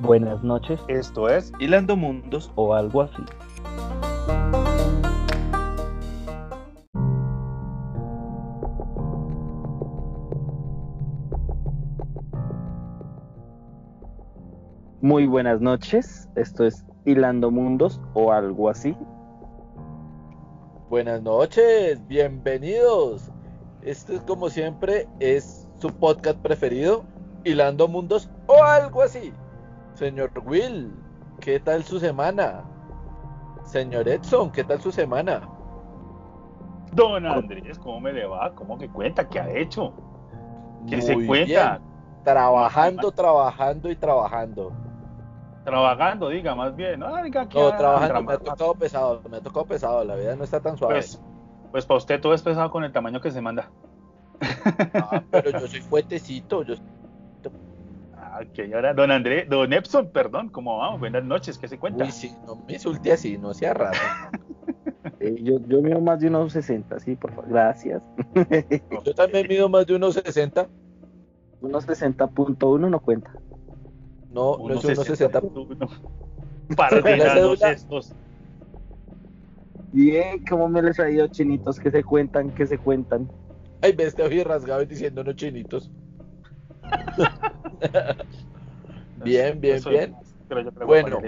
Buenas noches. Esto es Hilando Mundos o algo así. Muy buenas noches. Esto es Hilando Mundos o algo así. Buenas noches, bienvenidos. Esto es como siempre es su podcast preferido, Hilando Mundos o algo así. Señor Will, ¿qué tal su semana? Señor Edson, ¿qué tal su semana? Don Andrés, ¿cómo me le va? ¿Cómo que cuenta? ¿Qué ha hecho? ¿Qué se cuenta? Trabajando, trabajando y trabajando. Trabajando, diga más bien. No, diga no trabajando, me ha tocado pesado, me ha tocado pesado, la vida no está tan suave. Pues, pues para usted todo es pesado con el tamaño que se manda. Ah, pero yo soy fuertecito, yo ok, ahora don André, don Epson, perdón, ¿cómo vamos? Buenas noches, ¿qué se cuenta? Uy, sí, no me insulte así, no sea raro. Eh, yo, yo mido más de unos 60, sí, por favor, gracias. yo también mido más de unos 60. Unos 60.1 no cuenta. No, no es unos 60.1. Para los estos. Bien, ¿cómo me les ha ido chinitos? ¿Qué se cuentan? ¿Qué se cuentan? Ay, ves, te oye rasgado diciendo no chinitos. bien, bien, bien. bueno,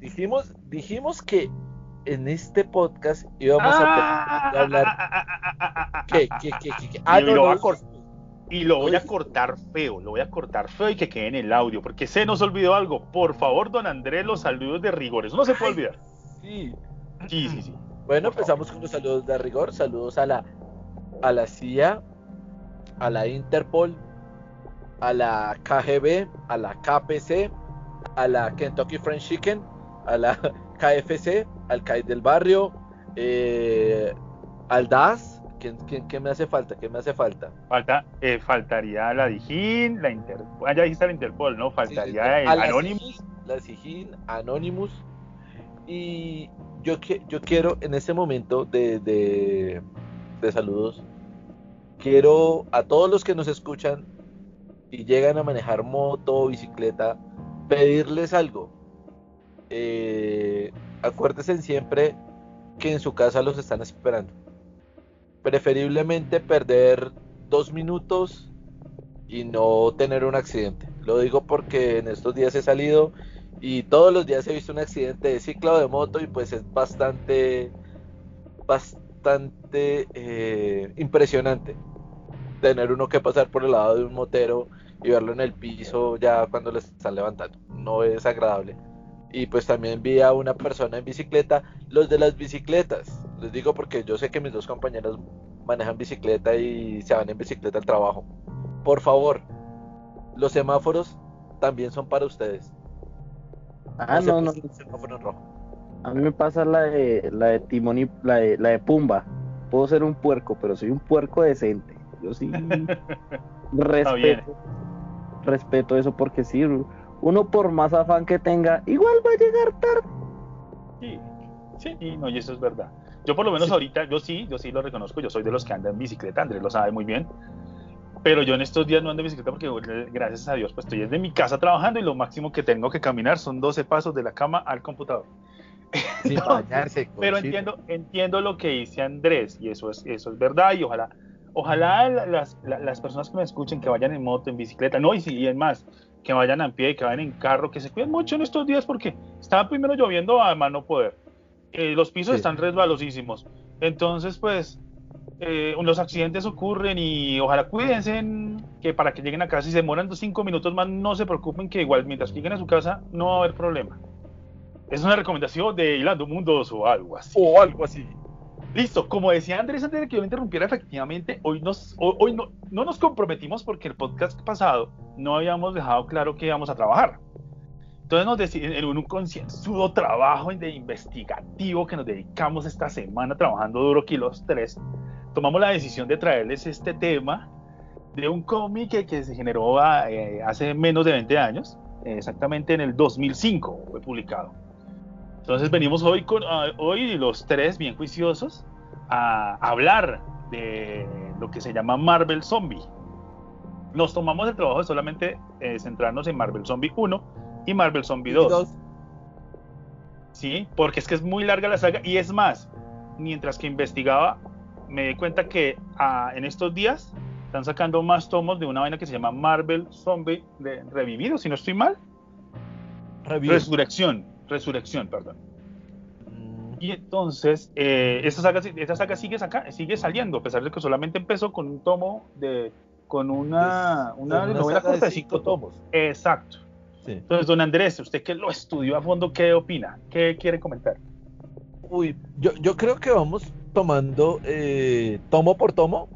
dijimos, dijimos que en este podcast íbamos a hablar. ¿Qué, qué, qué, qué? Ah, y, lo y lo voy a cortar feo, lo voy a cortar feo y que quede en el audio, porque se nos olvidó algo. Por favor, don Andrés, los saludos de rigor, eso no se puede olvidar. Sí. Sí, sí, sí. Bueno, empezamos con los saludos de rigor. Saludos a la, a la CIA, a la Interpol, a la KGB, a la KPC, a la Kentucky Fried Chicken, a la KFC, al CAI del barrio, eh, al DAS. ¿Qué, me hace falta? ¿Qué me hace falta? Falta, eh, faltaría la Dijín, la Interpol. Ah, ya dijiste la Interpol, ¿no? Faltaría el Anonymous. La Dijín, Anonymous. Y yo, yo quiero en este momento de, de, de saludos, quiero a todos los que nos escuchan y llegan a manejar moto o bicicleta, pedirles algo. Eh, acuérdense siempre que en su casa los están esperando. Preferiblemente perder dos minutos y no tener un accidente. Lo digo porque en estos días he salido y todos los días he visto un accidente de ciclo de moto y pues es bastante, bastante eh, impresionante tener uno que pasar por el lado de un motero y verlo en el piso ya cuando les están levantando. No es agradable. Y pues también vi a una persona en bicicleta, los de las bicicletas. Les digo porque yo sé que mis dos compañeros manejan bicicleta y se van en bicicleta al trabajo. Por favor, los semáforos también son para ustedes. Ah, no, no. Semáforo rojo. A mí me pasa la de la de Timón y la de, la de Pumba. Puedo ser un puerco, pero soy un puerco decente. Yo sí respeto respeto eso porque sí, uno por más afán que tenga, igual va a llegar tarde. Sí, sí, no, y eso es verdad. Yo por lo menos ahorita, yo sí, yo sí lo reconozco, yo soy de los que andan en bicicleta, Andrés lo sabe muy bien. Pero yo en estos días no ando en bicicleta porque gracias a Dios pues estoy desde mi casa trabajando y lo máximo que tengo que caminar son 12 pasos de la cama al computador. pero entiendo, entiendo lo que dice Andrés y eso es, eso es verdad y ojalá ojalá las, las, personas que me escuchen que vayan en moto, en bicicleta, no, y si es más, que vayan a pie, que vayan en carro, que se cuiden mucho en estos días porque estaba primero lloviendo a mano poder. Eh, los pisos están resbalosísimos. Entonces, pues, eh, los accidentes ocurren y ojalá cuídense que para que lleguen a casa y se demoran cinco minutos más, no se preocupen que igual mientras lleguen a su casa no va a haber problema. Es una recomendación de Hilando Mundos o algo así. O algo así. Listo, como decía Andrés antes de que yo me interrumpiera, efectivamente, hoy, nos, hoy, no, no, nos comprometimos porque el podcast pasado no habíamos dejado claro que íbamos a trabajar. Entonces nos decidimos en un concienzudo trabajo de investigativo que nos dedicamos esta semana trabajando duro aquí los tres, tomamos la decisión de traerles este tema de un cómic que, se generó eh, hace menos de 20 años, exactamente en el 2005 fue publicado entonces venimos hoy, con, ah, hoy los tres bien juiciosos a hablar de lo que se llama Marvel Zombie. Nos tomamos el trabajo de solamente eh, centrarnos en Marvel Zombie 1, y Marvel Zombie 2. Sí, porque es que es muy larga la saga y es más, mientras que investigaba me di cuenta que ah, en estos días están sacando más tomos de una vaina que se llama Marvel Zombie de Revivido, si no estoy mal. Resurrección, Resurrección, perdón. Mm. Y entonces, eh, esta, saga, saga sigue, sigue saliendo, a pesar de que solamente empezó con un tomo de. con una, una, novela corta de cinco tomos. Exacto. Entonces, don Andrés, usted que lo estudió a fondo, ¿qué opina? ¿Qué quiere comentar? Uy, yo, yo creo que vamos tomando eh, tomo por tomo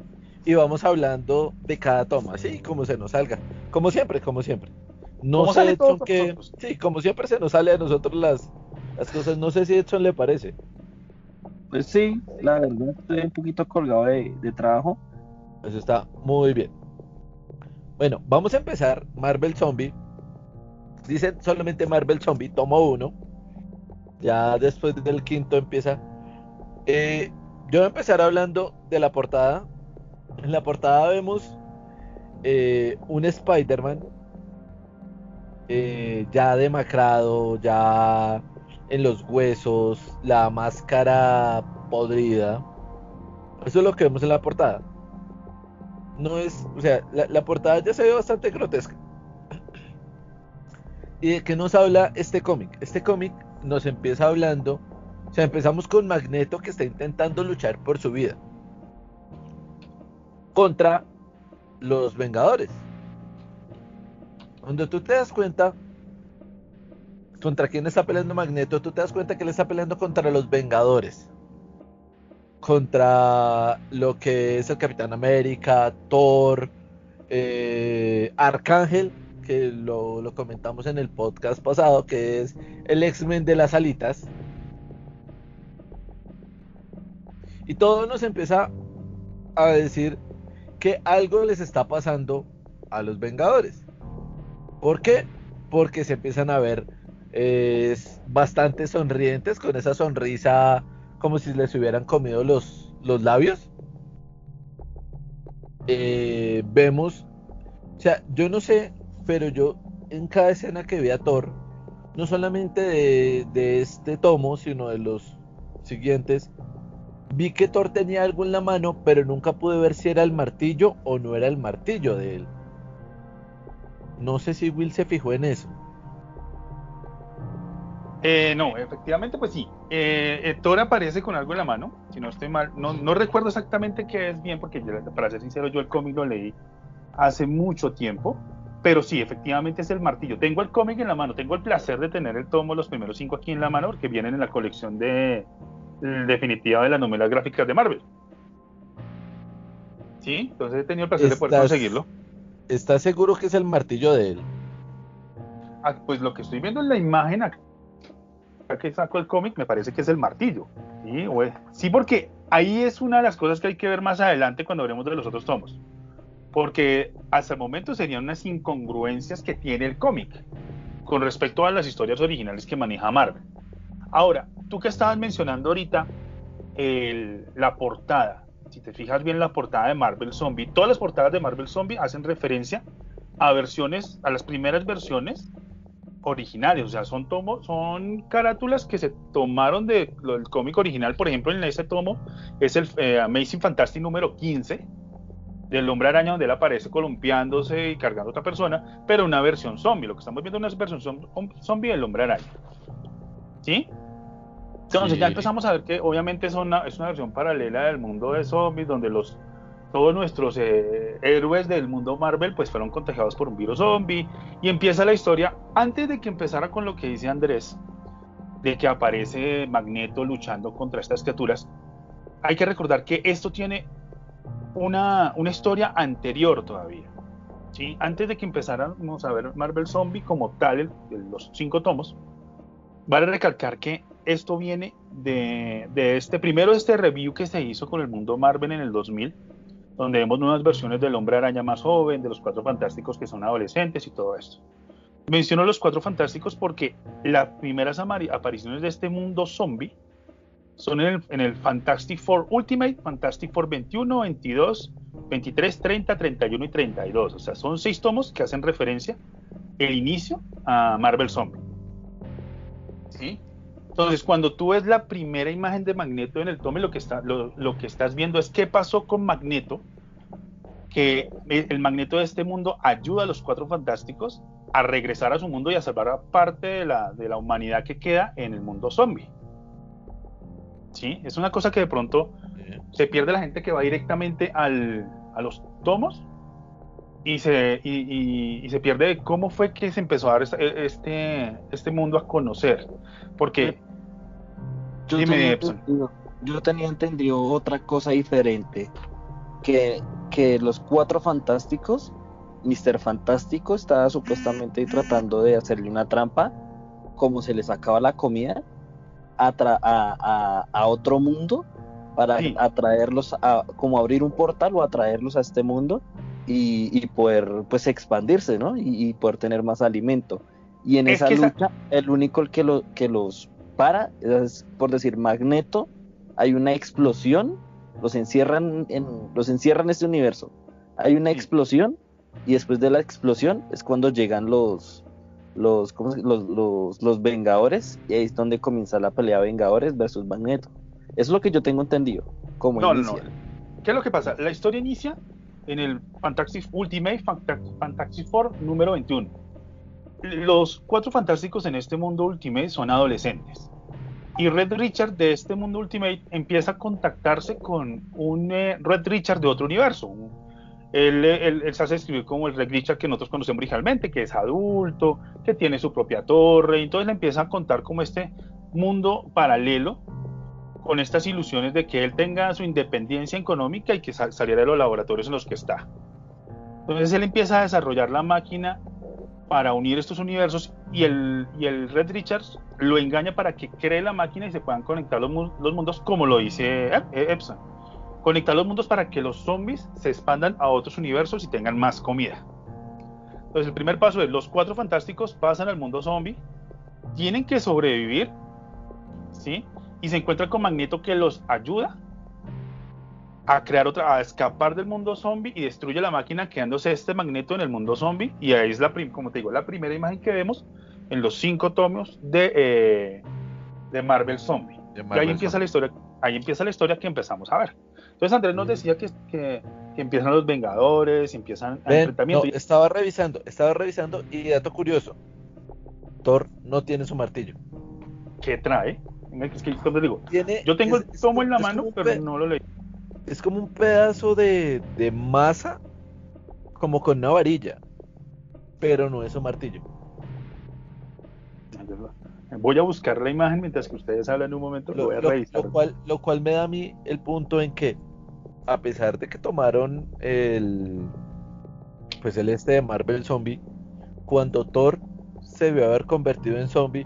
y vamos hablando de cada tomo, así como se nos salga. Como siempre, como siempre. No sé, Edson, que. Sí, como siempre se nos sale a nosotros las, las cosas. No sé si Edson le parece. Pues sí, la verdad, estoy un poquito colgado de, de trabajo. Eso está muy bien. Bueno, vamos a empezar Marvel Zombie. Dicen solamente Marvel Zombie, tomo uno. Ya después del quinto empieza. Eh, yo voy a empezar hablando de la portada. En la portada vemos eh, un Spider-Man eh, ya demacrado, ya en los huesos, la máscara podrida. Eso es lo que vemos en la portada. No es, o sea, la, portada ya se ve bastante grotesca. ¿Y de qué nos habla este cómic? Este cómic nos empieza hablando, o sea, empezamos con Magneto que está intentando luchar por su vida contra los Vengadores. Cuando tú te das cuenta contra quién está peleando Magneto, tú te das cuenta que él está peleando contra los Vengadores. Contra lo que es el Capitán América, Thor, eh, Arcángel, que lo, lo, comentamos en el podcast pasado, que es el X-Men de las alitas. Y todo nos empieza a decir que algo les está pasando a los Vengadores. ¿Por qué? Porque se empiezan a ver eh, bastante sonrientes, con esa sonrisa como si les hubieran comido los, los labios. Eh, vemos, o sea, yo no sé, pero yo en cada escena que vi a Thor, no solamente de, de este tomo, sino de los siguientes, vi que Thor tenía algo en la mano, pero nunca pude ver si era el martillo o no era el martillo de él. No sé si Will se fijó en eso. Eh, no, efectivamente, pues sí. Eh, eh, Thor aparece con algo en la mano, si no estoy mal. No, no recuerdo exactamente qué es bien, porque para ser sincero, yo el cómic lo leí hace mucho tiempo. Pero sí, efectivamente es el martillo. Tengo el cómic en la mano, tengo el placer de tener el tomo, los primeros cinco aquí en la mano, porque vienen en la colección de definitiva de las novelas gráficas de Marvel. Sí, entonces he tenido el placer de poder conseguirlo. ¿Estás seguro que es el martillo de él? Ah, pues lo que estoy viendo en la imagen acá que saco el cómic me parece que es el martillo. ¿sí? sí, porque ahí es una de las cosas que hay que ver más adelante cuando hablemos de los otros tomos. Porque hasta el momento serían unas incongruencias que tiene el cómic con respecto a las historias originales que maneja Marvel. Ahora, tú que estabas mencionando ahorita la portada, si te fijas bien la portada de Marvel Zombie, todas las portadas de Marvel Zombie hacen referencia a versiones, a las primeras versiones originales, o sea, son tomos, son carátulas que se tomaron del cómic original, por ejemplo, en ese tomo es el eh, Amazing Fantastic número 15 del hombre araña donde él aparece columpiándose y cargando a otra persona, pero una versión zombie, lo que estamos viendo es una versión zombie del hombre araña. ¿Sí? Entonces ya empezamos a ver que obviamente es una, es una versión paralela del mundo de zombies, donde los todos nuestros eh, héroes del mundo Marvel pues fueron contagiados por un virus zombie. Y empieza la historia antes de que empezara con lo que dice Andrés de que aparece Magneto luchando contra estas criaturas. Hay que recordar que esto tiene una, una historia anterior todavía ¿sí? antes de que empezáramos a ver Marvel Zombie como tal los cinco tomos vale recalcar que esto viene de, este, primero este review que se hizo con el mundo Marvel en el 2000, donde vemos nuevas versiones del hombre araña más joven, de los cuatro fantásticos que son adolescentes y todo esto. Menciono los cuatro fantásticos porque las primeras apariciones de este mundo zombie son en el, en el, Fantastic Four Ultimate, Fantastic Four 21, 22, 23, 30, 31 y 32. O sea, son seis tomos que hacen referencia el inicio a Marvel Zombie. ¿Sí? Entonces, cuando tú ves la primera imagen de Magneto en el tome, lo que, está, lo, que estás viendo es qué pasó con Magneto, que el Magneto de este mundo ayuda a los Cuatro Fantásticos a regresar a su mundo y a salvar a parte de la, de la humanidad que queda en el mundo zombie. ¿Sí? Es una cosa que de pronto se pierde la gente que va directamente al, a los tomos y se, y, se pierde cómo fue que se empezó a dar este, este mundo a conocer. Porque. Yo, tenía yo tenía entendido otra cosa diferente. Que, que los cuatro fantásticos, Mr. Fantástico estaba supuestamente tratando de hacerle una trampa, como se le sacaba la comida, a, a, a otro mundo para atraerlos a como abrir un portal o atraerlos a este mundo y, poder pues expandirse, ¿no? Y, poder tener más alimento. Y en esa lucha, el único que, lo, que los para es, por decir, Magneto, hay una explosión, los encierran en, los encierran en este universo. Hay una explosión y después de la explosión es cuando llegan los los, los, los, los Vengadores y ahí es donde comienza la pelea Vengadores versus Magneto. Eso es lo que yo tengo entendido. Como no, no. ¿Qué es lo que pasa? La historia inicia en el Fantastic Ultimate Fantastic Four número 21. Los cuatro fantásticos en este mundo Ultimate son adolescentes. Y Red Richard de este mundo Ultimate empieza a contactarse con un eh, Red Richard de otro universo. Él, él, se hace escribir como el Red Richard que nosotros conocemos originalmente, que es adulto, que tiene su propia torre. Y entonces le empieza a contar como este mundo paralelo con estas ilusiones de que él tenga su independencia económica y que saliera de los laboratorios en los que está. Entonces él empieza a desarrollar la máquina para unir estos universos y el, y el Red Richards lo engaña para que cree la máquina y se puedan conectar los, los mundos como lo dice Epson. Conectar los mundos para que los zombies se expandan a otros universos y tengan más comida. Entonces el primer paso es los cuatro fantásticos pasan al mundo zombie, tienen que sobrevivir, ¿sí? y se encuentra con Magneto que los ayuda a crear otra, a escapar del mundo zombie y destruye la máquina quedándose este Magneto en el mundo zombie y ahí es la, como te digo, la primera imagen que vemos en los cinco tomos de, eh, de Marvel Zombie. y ahí empieza la historia, ahí empieza la historia que empezamos a ver. Entonces Andrés nos decía que, que, empiezan los Vengadores, empiezan el enfrentamiento. estaba revisando, estaba revisando y dato curioso, Thor no tiene su martillo. ¿Qué trae? digo, yo tengo el tomo en la mano, pero no lo leí. Es como un pedazo de, masa, como con una varilla, pero no es un martillo. Voy a buscar la imagen mientras que ustedes hablan un momento, lo, voy a revisar. Lo cual, lo cual me da a mí el punto en que, a pesar de que tomaron el, pues el este de Marvel Zombie, cuando Thor se vio haber convertido en zombie,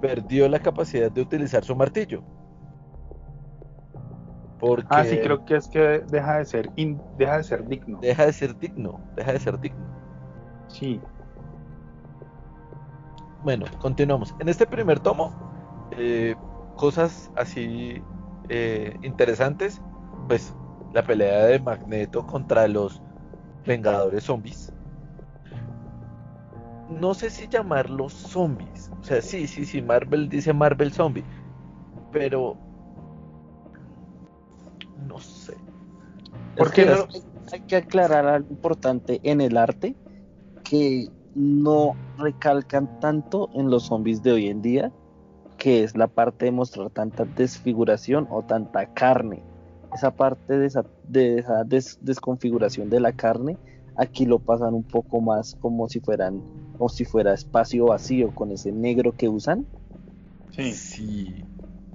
perdió la capacidad de utilizar su martillo. Porque ah, sí, creo que es que deja de ser deja de ser digno. Deja de ser digno, deja de ser digno. Sí. Bueno, continuamos. En este primer tomo, eh, cosas así eh, interesantes, pues la pelea de Magneto contra los Vengadores Zombies. No sé si llamarlos zombies, o sea, sí, sí, sí, Marvel dice Marvel Zombie. Pero. No sé. Porque hay que aclarar algo importante en el arte que no recalcan tanto en los zombies de hoy en día, que es la parte de mostrar tanta desfiguración o tanta carne. Esa parte de esa, de desconfiguración de la carne, aquí lo pasan un poco más como si fueran o si fuera espacio vacío con ese negro que usan. Sí.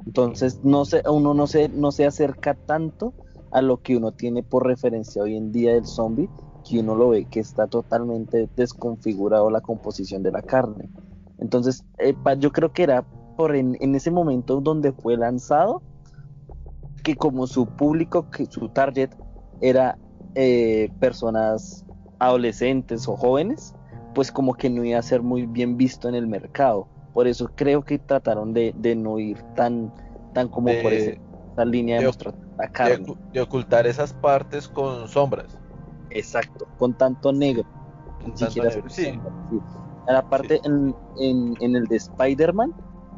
Entonces no se, uno no se, no se acerca tanto a lo que uno tiene por referencia hoy en día del zombie, que uno lo ve que está totalmente desconfigurado la composición de la carne. Entonces, yo creo que era por en, ese momento donde fue lanzado, que como su público, que su target era eh, personas adolescentes o jóvenes, pues como que no iba a ser muy bien visto en el mercado. Por eso creo que trataron de, no ir tan, tan como por esa línea de, mostrar la carne. De, ocultar esas partes con sombras. Exacto, con tanto negro. sí. Aparte, en, en, en el de Spider-Man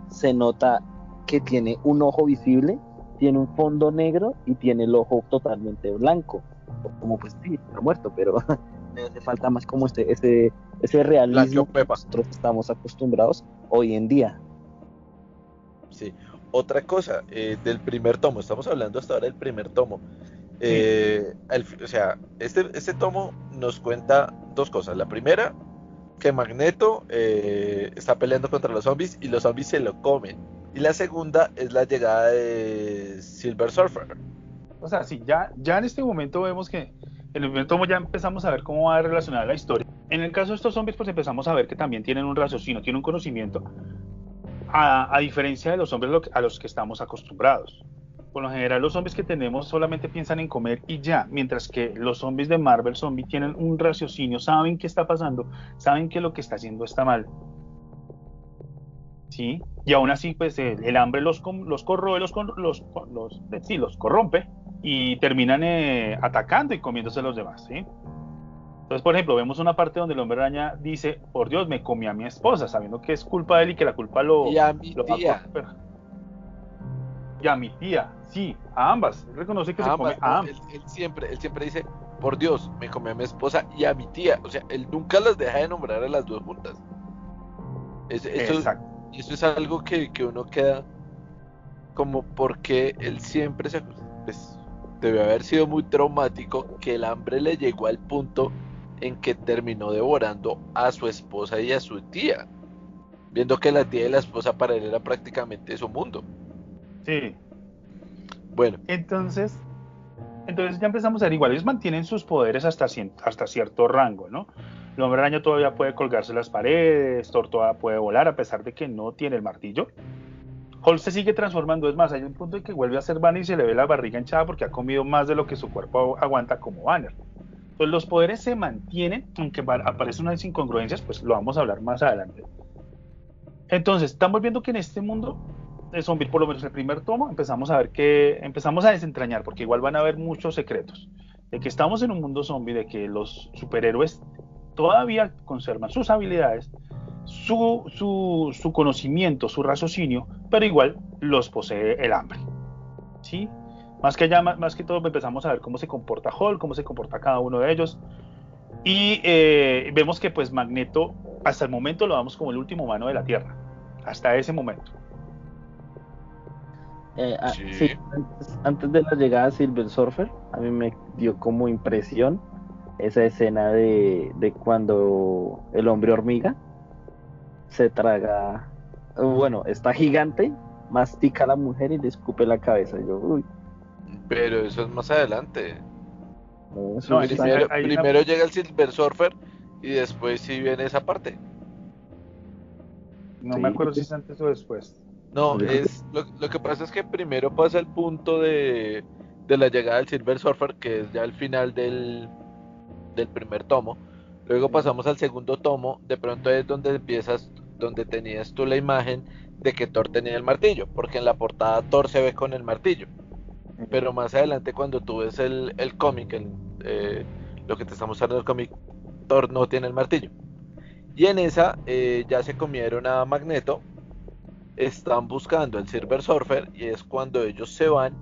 se nota que tiene un ojo visible, tiene un fondo negro y tiene el ojo totalmente blanco. Como pues sí, está muerto, pero me hace falta más como este, ese, ese realismo que nosotros estamos acostumbrados hoy en día. Sí. Otra cosa, eh, del primer tomo, estamos hablando hasta ahora del primer tomo. Eh, o sea, este, este tomo nos cuenta dos cosas. La primera, que Magneto eh, está peleando contra los zombies y los zombies se lo comen. Y la segunda es la llegada de Silver Surfer. O sea, sí, ya, ya en este momento vemos que en el primer tomo ya empezamos a ver cómo va a relacionar la historia. En el caso de estos zombies, pues empezamos a ver que también tienen un raciocinio, tienen un conocimiento, a, diferencia de los zombies a los que estamos acostumbrados por lo general los zombies que tenemos solamente piensan en comer y ya, mientras que los zombies de Marvel Zombie tienen un raciocinio, saben qué está pasando, saben que lo que está haciendo está mal. ¿Sí? Y aún así, pues el, hambre los, los corroe, los, los, los, sí, los corrompe y terminan eh, atacando y comiéndose a los demás. ¿sí? Entonces, por ejemplo, vemos una parte donde el hombre araña dice, por Dios, me comí a mi esposa, sabiendo que es culpa de él y que la culpa lo... Y a mi tía. Y a mi tía, Sí, a ambas. reconoce que se come a ambas. Él, siempre, él siempre dice, por Dios, me comí a mi esposa y a mi tía. O sea, él nunca las deja de nombrar a las dos juntas. eso, eso, es algo que, uno queda como porque él siempre se... Pues, debe haber sido muy traumático que el hambre le llegó al punto en que terminó devorando a su esposa y a su tía, viendo que la tía y la esposa para él era prácticamente su mundo. Sí, bueno. Entonces, entonces ya empezamos a ver, igual ellos mantienen sus poderes hasta, hasta cierto rango, ¿no? El hombre araña todavía puede colgarse las paredes, Thor todavía puede volar a pesar de que no tiene el martillo. Hulk se sigue transformando, es más, hay un punto en que vuelve a ser Banner y se le ve la barriga hinchada porque ha comido más de lo que su cuerpo aguanta como Banner. Entonces los poderes se mantienen, aunque aparecen unas incongruencias, pues lo vamos a hablar más adelante. Entonces, estamos viendo que en este mundo de zombie, por lo menos el primer tomo, empezamos a ver que empezamos a desentrañar, porque igual van a haber muchos secretos, de que estamos en un mundo zombie, de que los superhéroes todavía conservan sus habilidades, su, su, su conocimiento, su raciocinio, pero igual los posee el hambre. ¿Sí? Más que, allá, más, que todo empezamos a ver cómo se comporta Hulk, cómo se comporta cada uno de ellos. Y eh, vemos que pues Magneto hasta el momento lo vamos como el último humano de la Tierra. Hasta ese momento. Eh, ah, sí. antes, de la llegada de Silver Surfer, a mí me dio como impresión esa escena de, cuando el hombre hormiga se traga, bueno, está gigante, mastica a la mujer y le escupe la cabeza. Yo, uy. Pero eso es más adelante. primero, llega el Silver Surfer y después sí viene esa parte. No me acuerdo si es antes o después. No, es lo, que pasa es que primero pasa el punto de, la llegada del Silver Surfer, que es ya el final del, del primer tomo. Luego pasamos al segundo tomo, de pronto es donde empiezas, donde tenías tú la imagen de que Thor tenía el martillo, porque en la portada Thor se ve con el martillo. Pero más adelante cuando tú ves el, el cómic, eh, lo que te está mostrando el cómic, Thor no tiene el martillo. Y en esa eh, ya se comieron a Magneto están buscando el Silver Surfer y es cuando ellos se van,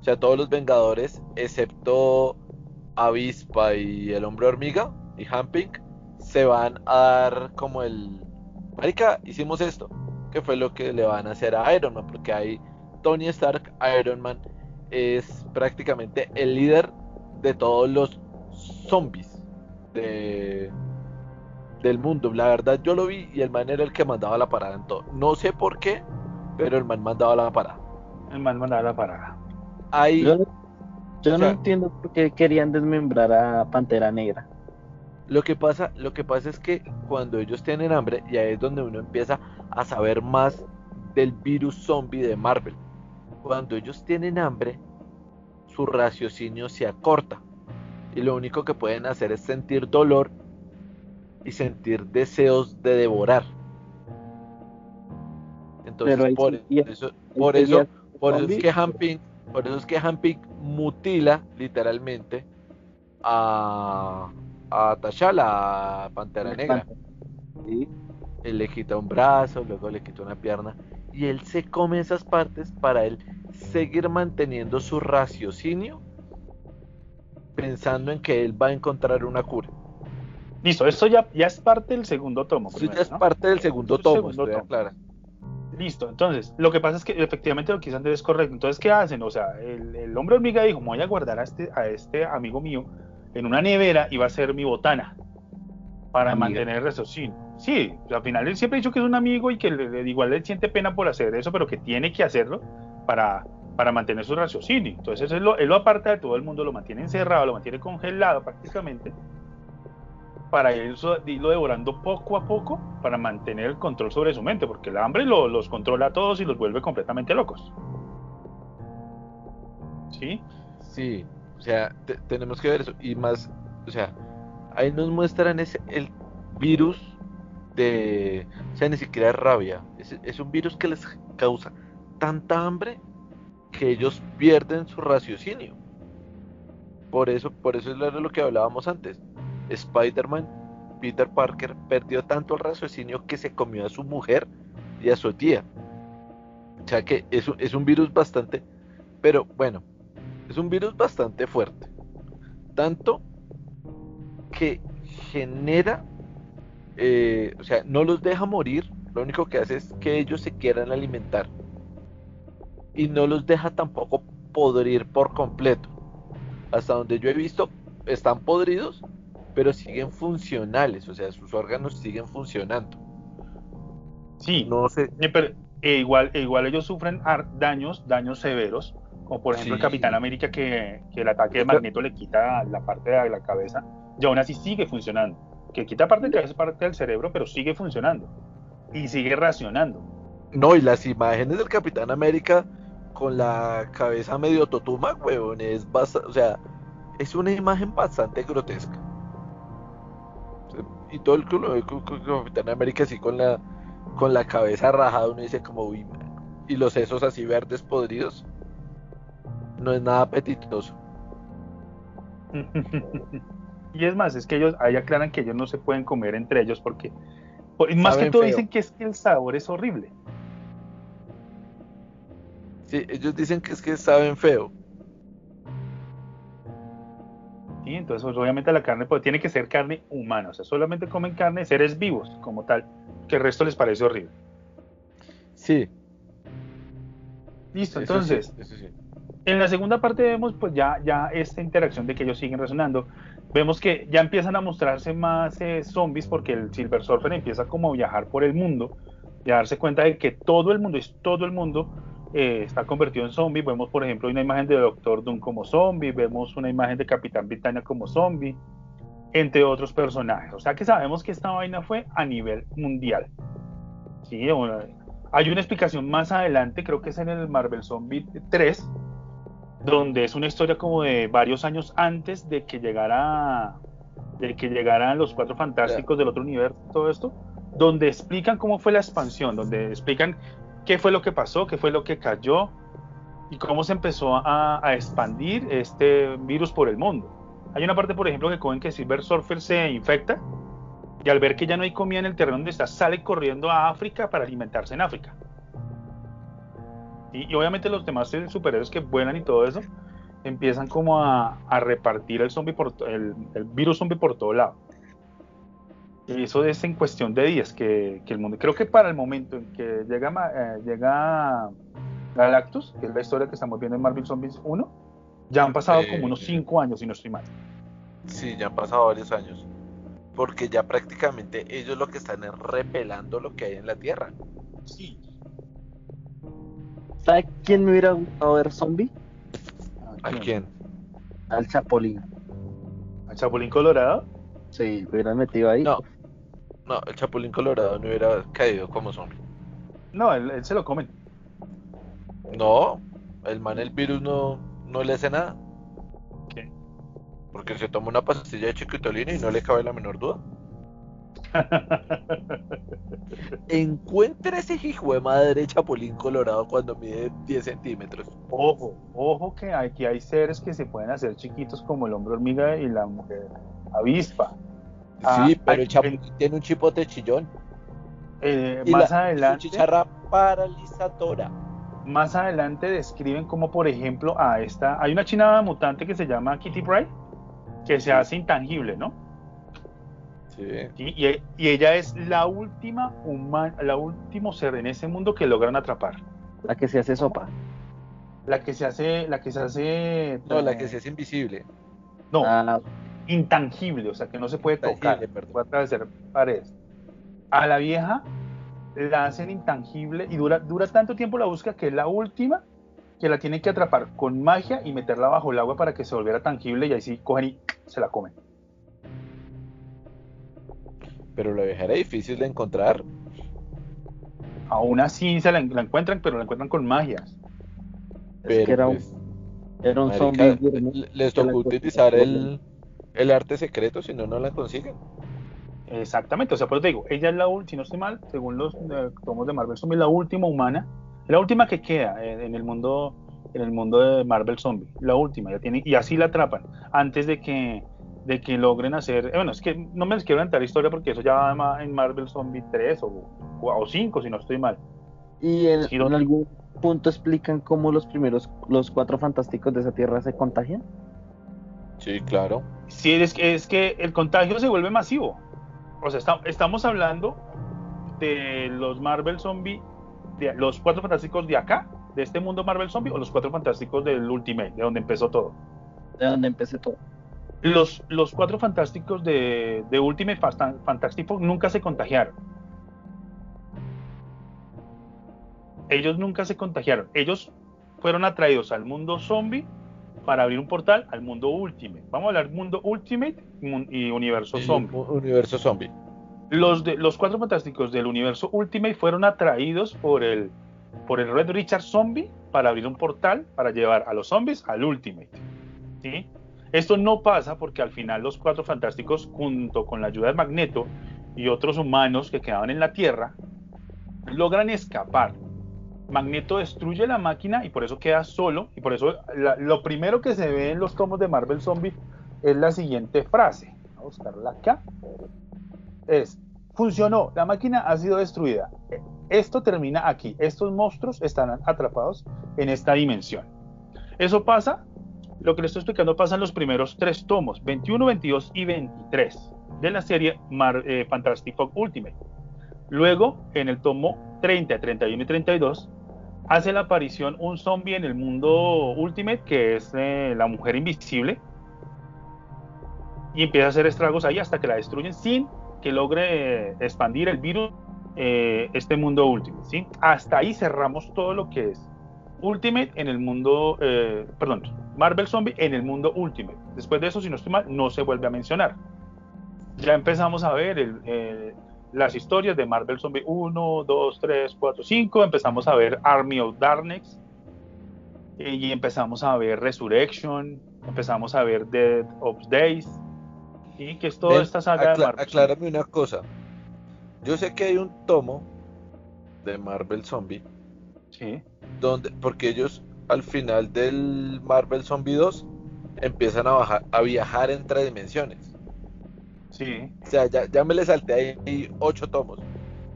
o sea, todos los Vengadores, excepto Avispa y el Hombre Hormiga y Hamping, se van a dar como el... Marica, hicimos esto, que fue lo que le van a hacer a Iron Man, porque hay Tony Stark, Iron Man, es prácticamente el líder de todos los zombies de, del mundo. La verdad, yo lo vi y el man era el que mandaba la parada en todo. No sé por qué, pero el man mandaba la parada. El man mandaba la parada. Ahí, yo, no entiendo por qué querían desmembrar a Pantera Negra. Lo que pasa, lo que pasa es que cuando ellos tienen hambre, y ahí es donde uno empieza a saber más del virus zombie de Marvel. Cuando ellos tienen hambre, su raciocinio se acorta. Y lo único que pueden hacer es sentir dolor y sentir deseos de devorar. Entonces, por, eso, por eso, por eso es que Hamping, por eso es que Hamping mutila literalmente a, a T'Challa, a Pantera Negra. él le quita un brazo, luego le quita una pierna, y él se come esas partes para él seguir manteniendo su raciocinio pensando en que él va a encontrar una cura. Listo, eso ya, ya es parte del segundo tomo. Eso ya es parte del segundo tomo, Listo, entonces, lo que pasa es que efectivamente lo que dice Andrés es correcto. Entonces, ¿qué hacen? O sea, el, hombre hormiga dijo, me voy a guardar a este, a este amigo mío en una nevera y va a ser mi botana para mantener el raciocinio. Sí, al final él siempre ha dicho que es un amigo y que le, igual le siente pena por hacer eso, pero que tiene que hacerlo para, para mantener su raciocinio. Entonces él lo, él lo aparta de todo el mundo, lo mantiene encerrado, lo mantiene congelado prácticamente para irlo devorando poco a poco para mantener el control sobre su mente, porque el hambre los controla a todos y los vuelve completamente locos. ¿Sí? Sí, o sea, tenemos que ver eso. Y más, o sea, ahí nos muestran ese, el virus de, o sea, ni siquiera es rabia, es, es un virus que les causa tanta hambre que ellos pierden su raciocinio. Por eso, por eso es lo que hablábamos antes Spider-Man, Peter Parker, perdió tanto el raciocinio que se comió a su mujer y a su tía. O sea que es, es un virus bastante, pero bueno, es un virus bastante fuerte. Tanto que genera, eh, o sea, no los deja morir, lo único que hace es que ellos se quieran alimentar. Y no los deja tampoco podrir por completo. Hasta donde yo he visto, están podridos, pero siguen funcionales, o sea, sus órganos siguen funcionando. Sí, no sé. Pero, e igual, e igual ellos sufren daños, daños severos, como por ejemplo el Capitán América que, el ataque de Magneto le quita la parte de la cabeza, y aún así sigue funcionando. Que quita parte de la cabeza, parte del cerebro, pero sigue funcionando. Y sigue racionando. No, y las imágenes del Capitán América con la cabeza medio totuma, huevón, es bastante, o sea, es una imagen bastante grotesca y todo el club Capitán América así con la con la cabeza rajada uno dice como uy y los sesos así verdes podridos no es nada apetitoso. Y es más es que ellos ahí aclaran que ellos no se pueden comer entre ellos porque más que todo dicen que es que el sabor es horrible. Sí ellos dicen que es que saben feo. Entonces, pues, obviamente la carne pues, tiene que ser carne humana, o sea, solamente comen carne seres vivos como tal, que el resto les parece horrible. Sí. Listo, entonces, en la segunda parte vemos pues ya, ya esta interacción de que ellos siguen resonando. Vemos que ya empiezan a mostrarse más eh, zombies porque el Silver Surfer empieza como a viajar por el mundo y a darse cuenta de que todo el mundo, es todo el mundo, eh, está convertido en zombie. Vemos, por ejemplo, una imagen de Doctor Doom como zombie, vemos una imagen de Capitán Britannia como zombie, entre otros personajes. O sea que sabemos que esta vaina fue a nivel mundial. Sí, hay una explicación más adelante, creo que es en el Marvel Zombie 3, donde es una historia como de varios años antes de que llegara de que llegaran los cuatro fantásticos del otro universo, todo esto, donde explican cómo fue la expansión, donde explican qué fue lo que pasó, qué fue lo que cayó y cómo se empezó a, expandir este virus por el mundo. Hay una parte, por ejemplo, que cogen que Silver Surfer se infecta y al ver que ya no hay comida en el terreno donde está, sale corriendo a África para alimentarse en África. Y, obviamente los demás superhéroes que vuelan y todo eso empiezan como a, repartir el, zombie por, el, el virus zombie por todo lado eso es en cuestión de días que, el mundo. Creo que para el momento en que llega, eh, llega Galactus, que es la historia que estamos viendo en Marvel Zombies 1, ya han pasado como unos 5 años, si no estoy mal. Sí, ya han pasado varios años. Porque ya prácticamente ellos lo que están es repelando lo que hay en la Tierra. Sí. ¿Sabe quién me hubiera gustado ver zombie? ¿A quién? Al Chapulín. ¿Al Chapulín Colorado? Sí, hubieran metido ahí. No, no, el Chapulín Colorado no hubiera caído como zombie. No, él, se lo comen. No, el man, el virus no, no le hace nada. ¿Qué? Porque se toma una pastilla de chiquitolina y no le cabe la menor duda. Encuentra ese hijo de madre Chapulín Colorado cuando mide 10 centímetros. Ojo, ojo que aquí hay seres que se pueden hacer chiquitos como el hombre hormiga y la mujer avispa. sí, ah, pero el Chapulín tiene un chipote chillón. Eh, Y más la- adelante. Su chicharra paralizadora. Más adelante describen como, por ejemplo, a esta. Hay una china mutante que se llama Kitty Pryde, que se hace intangible, ¿no? Sí. ¿Sí? Y, y ella es la última humana, la último ser en ese mundo que logran atrapar. La que se hace sopa. La que se hace, la que se hace. No, la que se hace invisible. No, Ah, intangible, o sea que no se puede tocar, perdón. puede atravesar paredes. A la vieja la hacen intangible y dura, dura tanto tiempo la búsqueda que es la última que la tienen que atrapar con magia y meterla bajo el agua para que se volviera tangible y ahí sí cogen y se la comen. Pero la vieja era difícil de encontrar. Aún así se la, la encuentran, pero la encuentran con magias. Pero que era un- pues, era un marica, zombie. les tocó utilizar el, el arte secreto, si no, no la consiguen. Exactamente, o sea, por eso te digo, ella es la última, si no estoy mal, según los eh, tomos de Marvel Zombie, la última humana, la última que queda eh, en el mundo en el mundo de Marvel Zombie, la última, ya tiene, y así la atrapan, antes de que de que logren hacer, eh, bueno, es que no me les quiero entrar historia porque eso ya va en Marvel Zombie 3 o, o 5, si no estoy mal. Y en, Sí, no- en algún punto explican cómo los primeros, los cuatro fantásticos de esa tierra se contagian. Sí, claro. Sí, es que, es que el contagio se vuelve masivo. O sea, está- estamos hablando de los Marvel Zombie, de los cuatro fantásticos de acá, de este mundo Marvel Zombie, o los cuatro fantásticos del Ultimate, de donde empezó todo. De donde empecé todo. Los, los cuatro fantásticos de, de Ultimate Fantastic Four nunca se contagiaron. Ellos nunca se contagiaron. Ellos fueron atraídos al mundo zombie para abrir un portal al mundo Ultimate. Vamos a hablar mundo Ultimate y universo zombie. Universo zombie. Los, de, los cuatro fantásticos del universo Ultimate fueron atraídos por el, por el Red Richard Zombie para abrir un portal para llevar a los zombies al Ultimate. ¿sí? Esto no pasa porque al final los cuatro fantásticos, junto con la ayuda de Magneto y otros humanos que quedaban en la Tierra, logran escapar. Magneto destruye la máquina y por eso queda solo. Y por eso lo primero que se ve en los tomos de Marvel Zombie es la siguiente frase. Vamos a buscarla acá es, funcionó, la máquina ha sido destruida. Esto termina aquí. Estos monstruos estarán atrapados en esta dimensión. Eso pasa, lo que les estoy explicando pasa en los primeros tres tomos, 21, 22 y 23 de la serie Mar- eh, Fantastic Ultimate. Luego, en el tomo 30, 31 y 32, hace la aparición un zombie en el mundo Ultimate, que es eh, la mujer invisible, y empieza a hacer estragos ahí hasta que la destruyen sin que logre expandir el virus eh, este mundo Ultimate. ¿sí? Hasta ahí cerramos todo lo que es Ultimate en el mundo, eh, perdón, Marvel Zombie en el mundo Ultimate. Después de eso, si no estoy mal, no se vuelve a mencionar. Ya empezamos a ver el, eh, las historias de Marvel Zombie 1, 2, 3, 4, 5. Empezamos a ver Army of Darkness. y empezamos a ver Resurrection. Empezamos a ver Dead of Days. Y que es toda Ven, esta saga de Marvel. aclárame una cosa. Yo sé que hay un tomo de Marvel Zombie Sí. Donde porque ellos al final del Marvel Zombie 2 empiezan a, bajar, a viajar entre dimensiones. Sí. O sea, ya, ya me le salté ahí ocho tomos.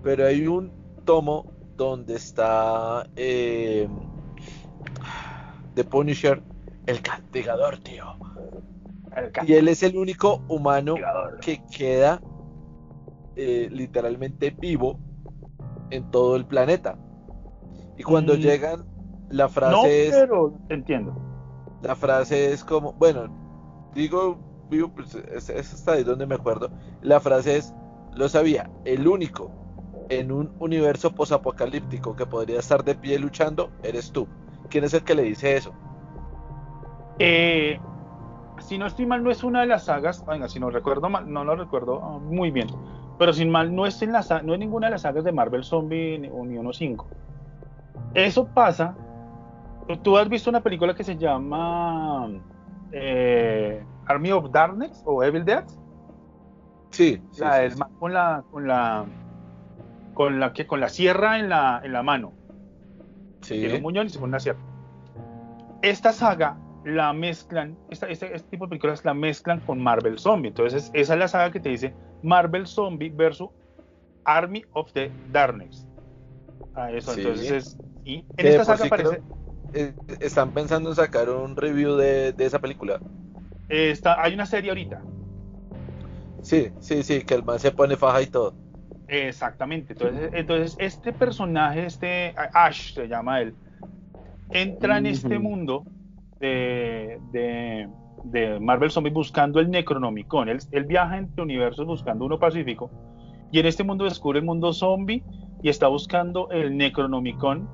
Pero hay un tomo donde está eh, The Punisher, el castigador, tío. El Y él es el único humano castigador. que queda eh, literalmente vivo en todo el planeta. Y cuando Mm. llegan, la frase No, es, pero entiendo. la frase es como, bueno, digo vivo, pues es, es hasta ahí donde me acuerdo. La frase es, lo sabía, el único en un universo posapocalíptico que podría estar de pie luchando, eres tú. ¿Quién es el que le dice eso? Eh, si no estoy mal, no es una de las sagas. Venga, si no recuerdo mal, no lo recuerdo ah, muy bien. Pero sin mal, no es, en la, no es ninguna de las sagas de Marvel Zombie ni, ni 1.5. Eso pasa. Tú has visto una película que se llama eh, Army of Darkness o Evil Dead. Sí, sí, la sí, del sí. man con la con la con la que con la sierra en la en la mano. Sí. Tiene un muñón y se pone una sierra. Esta saga la mezclan, esta, este, este tipo de películas la mezclan con Marvel Zombie. Entonces, esa es la saga que te dice Marvel Zombie versus Army of the Darkness. Ah, eso, Sí. entonces es. Y en esta saga sí aparece. eh, están pensando en sacar un review de, de esa película. eh, está, hay una serie ahorita. Sí, sí, sí, que el man se pone faja y todo. Exactamente. Entonces, entonces este personaje, este Ash se llama él, entra en este mundo de, de, de Marvel Zombie buscando el Necronomicon. Él, él viaja entre universos buscando uno pacífico y en este mundo descubre el mundo zombie y está buscando el Necronomicon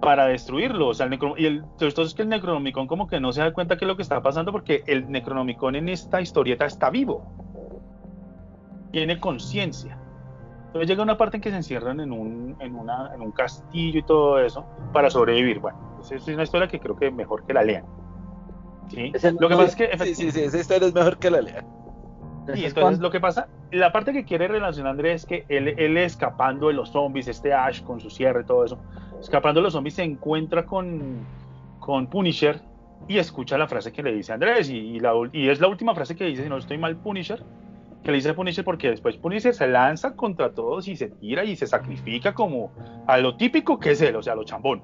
para destruirlo. O sea, el necro- y el, entonces es que el Necronomicon como que no se da cuenta qué es lo que está pasando porque el Necronomicon en esta historieta está vivo. Tiene conciencia. Entonces llega una parte en que se encierran en un, en, una, en un castillo y todo eso para sobrevivir. Bueno, es una historia que creo que mejor que la lean. ¿Sí? Lo que pasa es que Sí, sí, esa historia es mejor que la lea. Sí, Ese es entonces lo que pasa, la parte que quiere relacionar Andrés es que él, él escapando de los zombies, este Ash con su cierre y todo eso, escapando de los zombies se encuentra con, con Punisher y escucha la frase que le dice Andrés y, y la y es la última frase que dice, si no estoy mal, Punisher, que le dice Punisher porque después Punisher se lanza contra todos y se tira y se sacrifica como a lo típico que es él, o sea, a lo chambón,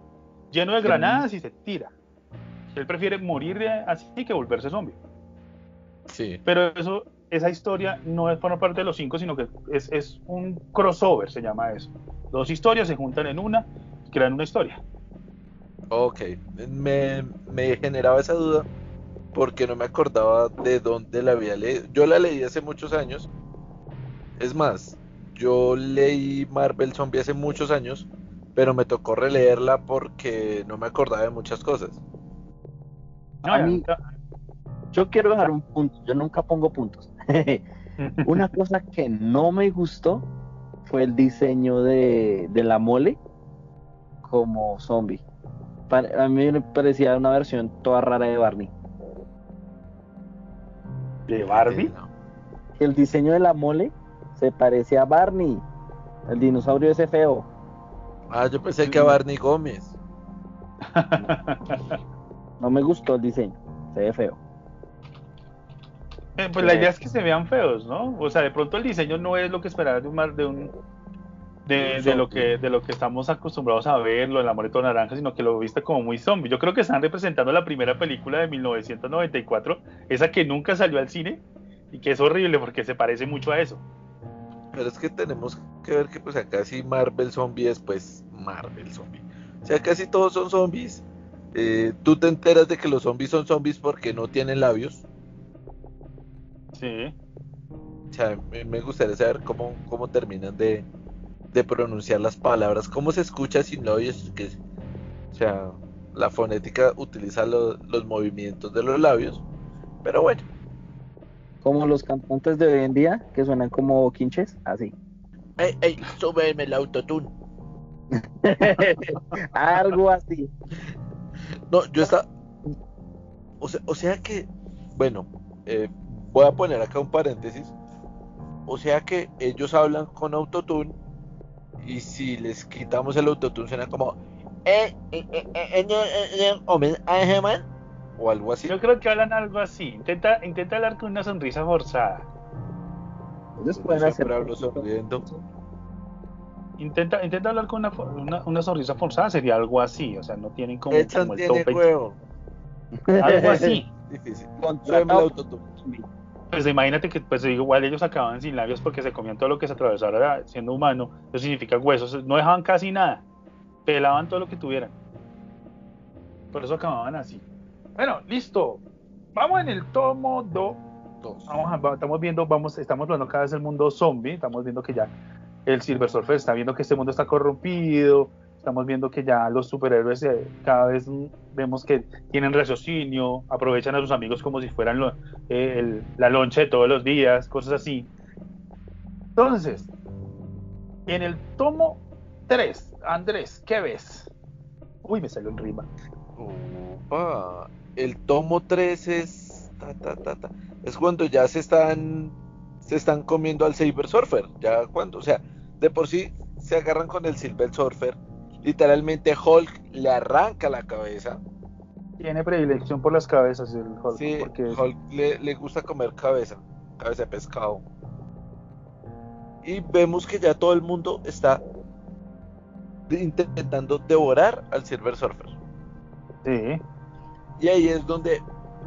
lleno de granadas y se tira. Él prefiere morir de- así que volverse zombie. Sí. Pero eso, esa historia no es por parte de los cinco, sino que es, es un crossover, se llama eso. Dos historias se juntan en una y crean una historia. Ok, me, me generaba esa duda porque no me acordaba de dónde la había leído. Yo la leí hace muchos años. Es más, yo leí Marvel Zombie hace muchos años, pero me tocó releerla porque no me acordaba de muchas cosas. No, A mí-. Yo quiero dejar un punto, yo nunca pongo puntos. Una cosa que no me gustó fue el diseño de, de la mole como zombie. Pa- A mí me parecía una versión toda rara de Barney. de Barbie. No. El diseño de la mole se parecía a Barney, el dinosaurio ese feo. Ah, yo pensé que a Barney Gómez. No me gustó el diseño, se ve feo. Eh, pues la idea es que se vean feos, ¿no? O sea, de pronto el diseño no es lo que esperaba de un mar, de un de, de lo que de lo que estamos acostumbrados a verlo en la moreto naranja, sino que lo viste como muy zombie. Yo creo que están representando la primera película de 1994, esa que nunca salió al cine y que es horrible porque se parece mucho a eso. Pero es que tenemos que ver que pues acá sí Marvel Zombie es pues Marvel Zombie. O sea, casi todos son zombies. Eh, tú te enteras de que los zombies son zombies porque no tienen labios. Sí. O sea, me, me gustaría saber cómo, cómo terminan de, de pronunciar las palabras, cómo se escucha sin labios. Que, o sea, la fonética utiliza lo- los movimientos de los labios. Pero bueno, Como los cantantes de hoy en día, que suenan como quinches, así. ey, ey, súbeme el autotune. Algo así. No, yo estaba. O sea, o sea que, bueno, eh, voy a poner acá un paréntesis. O sea que ellos hablan con autotune y si les quitamos el autotune suena como eh, eh, eh, eh, eh, eh, eh, eh, man", o algo así. Yo creo que hablan algo así. Intenta, intenta hablar con una sonrisa forzada. Ellos Yo pueden hacer. siempre hablo sonriendo. Intenta, intenta hablar con una, una, una sonrisa forzada, sería algo así. O sea, no tienen como, como el tiene tope. huevo. Algo así. Difícil. Súbeme el autotune. Pues imagínate que pues igual ellos acababan sin labios porque se comían todo lo que se atravesara siendo humano. Eso significa huesos. No dejaban casi nada. Pelaban todo lo que tuvieran. Por eso acababan así. Bueno, listo. Vamos en el tomo 2. Dos. Vamos a- estamos viendo, vamos, estamos viendo cada vez el mundo zombie. Estamos viendo que ya el Silver Surfer está viendo que este mundo está corrompido. Estamos viendo que ya los superhéroes eh, cada vez vemos que tienen raciocinio, aprovechan a sus amigos como si fueran eh, la loncha de todos los días, cosas así. Entonces, en el tomo 3, Andrés, ¿qué ves? Uy, me salió en rima. El tomo 3 es ta, ta, ta, es cuando ya se están se están comiendo al Silver Surfer, ya cuando, o sea, de por sí se agarran con el Silver Surfer, literalmente Hulk le arranca la cabeza, Tiene predilección por las cabezas el Hulk, sí, porque Hulk le, le gusta comer cabeza, cabeza de pescado. y vemos que ya todo el mundo está intentando devorar al Silver Surfer. Sí. Y ahí es donde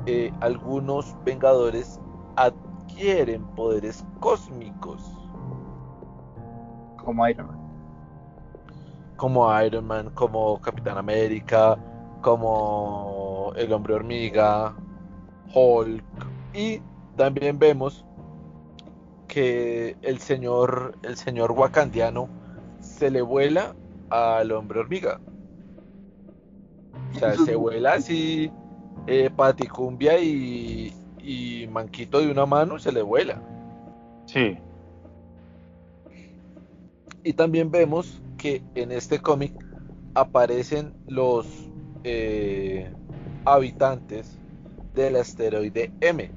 eh, algunos Vengadores adquieren poderes cósmicos. Como Iron Man. Como Iron Man, como Capitán América, como el Hombre Hormiga, Hulk. Y también vemos que el señor, el señor wakandiano se le vuela al Hombre Hormiga. O sea, se vuela así, eh, paticumbia y, y manquito de una mano se le vuela. Sí. Y también vemos que en este cómic aparecen los eh, habitantes del asteroide M,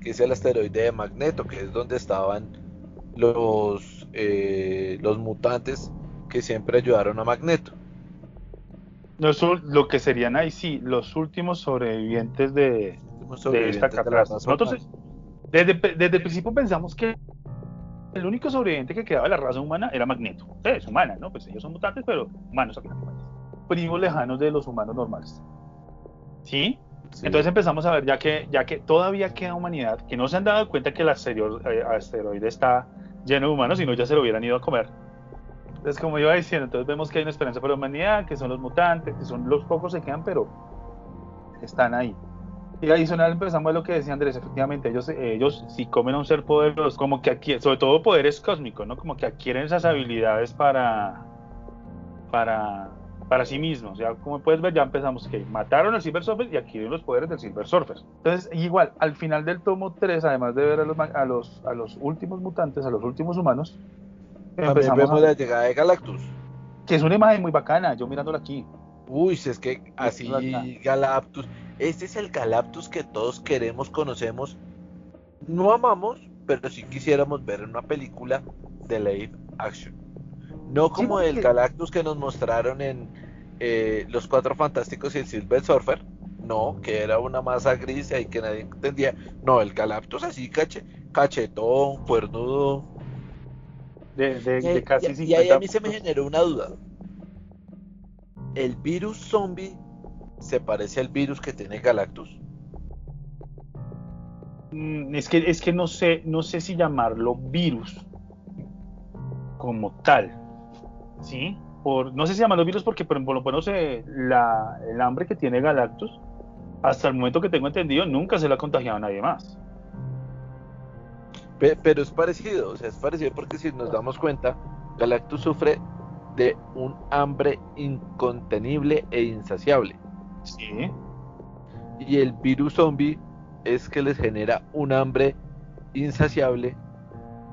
que es el asteroide de Magneto, que es donde estaban los, eh, los mutantes que siempre ayudaron a Magneto. No, eso, lo que serían ahí sí, los últimos sobrevivientes de, Últimos de esta sobrevivientes de catástrofe. Nosotros humana. desde, desde el principio pensamos que el único sobreviviente que quedaba de la raza humana era Magneto. Es humana, ¿no? Pues ellos son mutantes, pero humanos. Primos lejanos de los humanos normales. ¿Sí? Sí. Entonces empezamos a ver ya que, ya que todavía queda humanidad, que no se han dado cuenta que el asteroide, eh, asteroide está lleno de humanos, sino ya se lo hubieran ido a comer. Entonces, como iba diciendo, entonces vemos que hay una esperanza para la humanidad, que son los mutantes, que son los pocos que quedan, pero están ahí. Y adicional empezamos a lo que decía Andrés, efectivamente, ellos, eh, ellos si comen a un ser poderoso, como que adquieren, sobre todo poderes cósmicos, ¿no? Como que adquieren esas habilidades para, para, para sí mismos. Ya como puedes ver, ya empezamos que mataron al Silver Surfer y adquirieron los poderes del Silver Surfer. Entonces, igual, al final del tomo 3, además de ver a los, a los, a los últimos mutantes, a los últimos humanos, empezamos vemos a- la llegada de Galactus. que es una imagen muy bacana, yo mirándola aquí. Uy, si es que así. Galactus. Este es el Galactus que todos queremos, conocemos. No amamos, pero sí quisiéramos ver en una película de live action. No como el Galactus que nos mostraron en eh, Los Cuatro Fantásticos y el Silver Surfer. No, que era una masa gris y que nadie entendía. No, el Galactus así cache, cachetón, cuernudo. De, de, de casi y- y ahí a mí 50 se me generó una duda. ¿El virus zombie se parece al virus que tiene Galactus? Mm, Es que, es que no sé, no sé si llamarlo virus como tal. ¿Sí? Por, no sé si llamarlo virus porque por, lo menos eh, la, el hambre que tiene Galactus, hasta el momento que tengo entendido, nunca se lo ha contagiado a nadie más. Pe- pero es parecido, o sea, es parecido porque si nos damos cuenta, Galactus sufre de un hambre incontenible e insaciable. Sí. Y el virus zombie es que les genera un hambre insaciable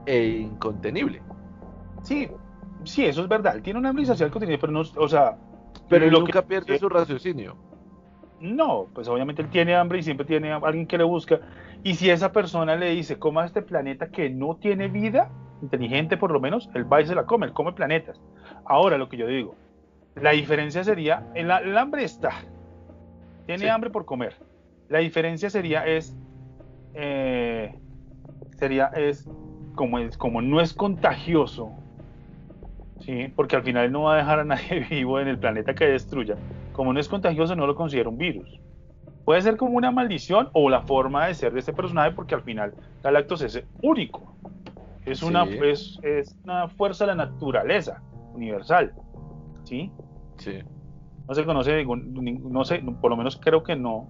e incontenible. Sí, sí, eso es verdad. Él tiene una hambre insaciable contenido, pero no, o sea, Pero él lo nunca que- pierde su raciocinio. No, pues obviamente él tiene hambre y siempre tiene alguien que le busca. Y si esa persona le dice, coma este planeta que no tiene vida, inteligente por lo menos, él va y se la come, él come planetas. Ahora, lo que yo digo, la diferencia sería, el, el hambre está, tiene Sí. hambre por comer. La diferencia sería, es, eh, sería, es, como, es, como no es contagioso, ¿sí? porque al final no va a dejar a nadie vivo en el planeta que destruya. Como no es contagioso, no lo considero un virus. Puede ser como una maldición o la forma de ser de este personaje, porque al final Galactus es único. Es una, es, es una fuerza de la naturaleza universal. ¿Sí? Sí. No se conoce ningún, no sé, por lo menos creo que no,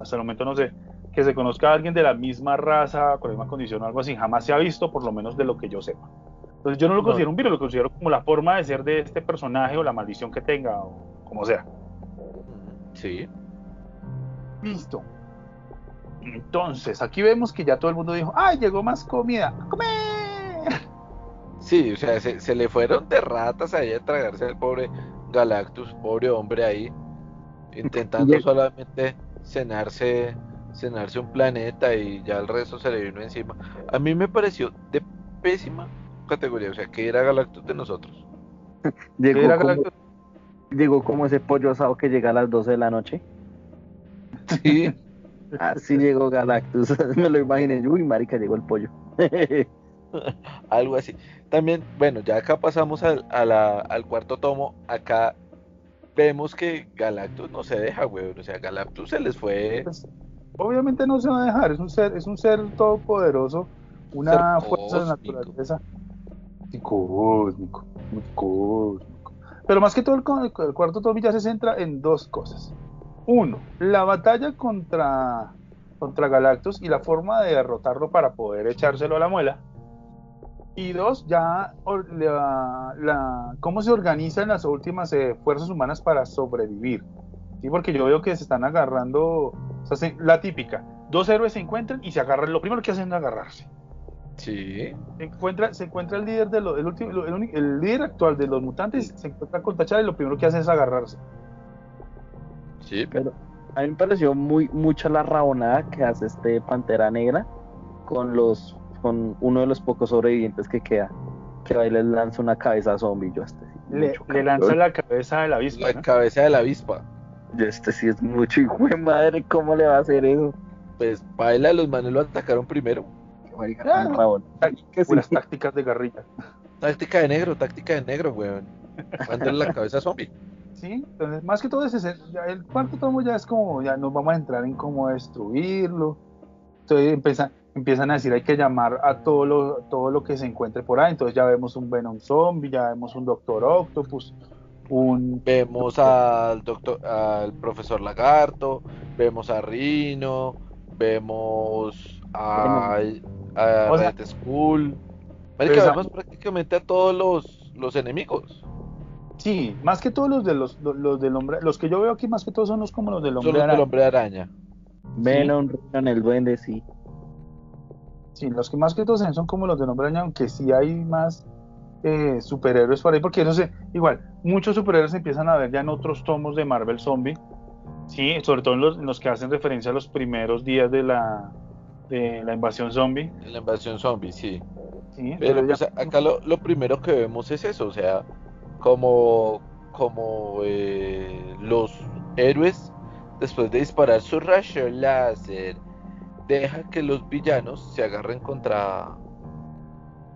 hasta el momento no sé, que se conozca a alguien de la misma raza, con la misma condición o algo así, jamás se ha visto, por lo menos de lo que yo sepa. Entonces yo no lo No. considero un virus, lo considero como la forma de ser de este personaje o la maldición que tenga, o como sea. Sí. Listo. Entonces, aquí vemos que ya todo el mundo dijo, ¡ay, llegó más comida! ¡A comer! Sí, o sea, se, se le fueron de ratas ahí a tragarse al pobre Galactus, pobre hombre ahí, intentando solamente cenarse, cenarse un planeta y ya el resto se le vino encima. A mí me pareció de pésima categoría, o sea, que era Galactus de nosotros. Llegó Era como, Galactus. llegó como ese pollo asado que llega a las 12 de la noche. Sí, Así llegó Galactus. Me lo imaginé. Uy, marica, llegó el pollo. Algo así. También, bueno, ya acá pasamos al, al cuarto tomo. Acá vemos que Galactus no se deja, weón. O sea, Galactus se les fue. Pues, obviamente no se va a dejar. Es un ser, es un ser todopoderoso, una fuerza de naturaleza. Cósmico, cósmico. Pero más que todo, el, el cuarto tomo ya se centra en dos cosas. Uno, la batalla contra, contra Galactus y la forma de derrotarlo para poder echárselo a la muela. Y dos, ya la, cómo se organizan las últimas eh, fuerzas humanas para sobrevivir. ¿Sí? Porque yo veo que se están agarrando, o sea, la típica, dos héroes se encuentran y se agarran, lo primero que hacen es agarrarse. Sí. Se encuentra, se encuentra el líder de el, último, el, líder actual de los mutantes, se encuentra con Tachara y lo primero que hace es agarrarse. Sí. Pero a mí me pareció muy mucha la rabonada que hace este Pantera Negra con los con uno de los pocos sobrevivientes que queda, que va y le lanza una cabeza zombie. Yo este le, lanza la cabeza de la avispa. La cabeza de la avispa. Yo este sí es mucho hijo de madre, ¿cómo le va a hacer eso? Pues baila, los manes lo atacaron primero. Ah, Unas tácticas de guerrilla. Táctica de negro, táctica de negro, weón. Mándale la cabeza zombie. Sí, entonces más que todo es ese, el cuarto tomo ya es como, ya nos vamos a entrar en cómo destruirlo. Entonces empieza, empiezan a decir hay que llamar a todo lo, todo lo que se encuentre por ahí. Entonces ya vemos un Venom Zombie, ya vemos un Doctor Octopus, un... Vemos al doctor, al profesor Lagarto, vemos a Rino, vemos a, a Red Skull. vemos prácticamente a todos los, los enemigos. Sí, más que todos los de los, los, del hombre, los que yo veo aquí más que todos son los como los del hombre son los Del hombre araña. Venom, Rino, el duende, sí. Sí, los que más que todos son como los de Nombre Araña, aunque sí hay más eh, superhéroes por ahí, porque no sé, igual, muchos superhéroes empiezan a ver ya en otros tomos de Marvel Zombie, sí, sobre todo en los, que hacen referencia a los primeros días de la, de la invasión zombie. La invasión zombie, sí. pero pues, acá lo, lo, primero que vemos es eso, o sea, como, como eh, los héroes, después de disparar su rayo láser deja que los villanos se agarren contra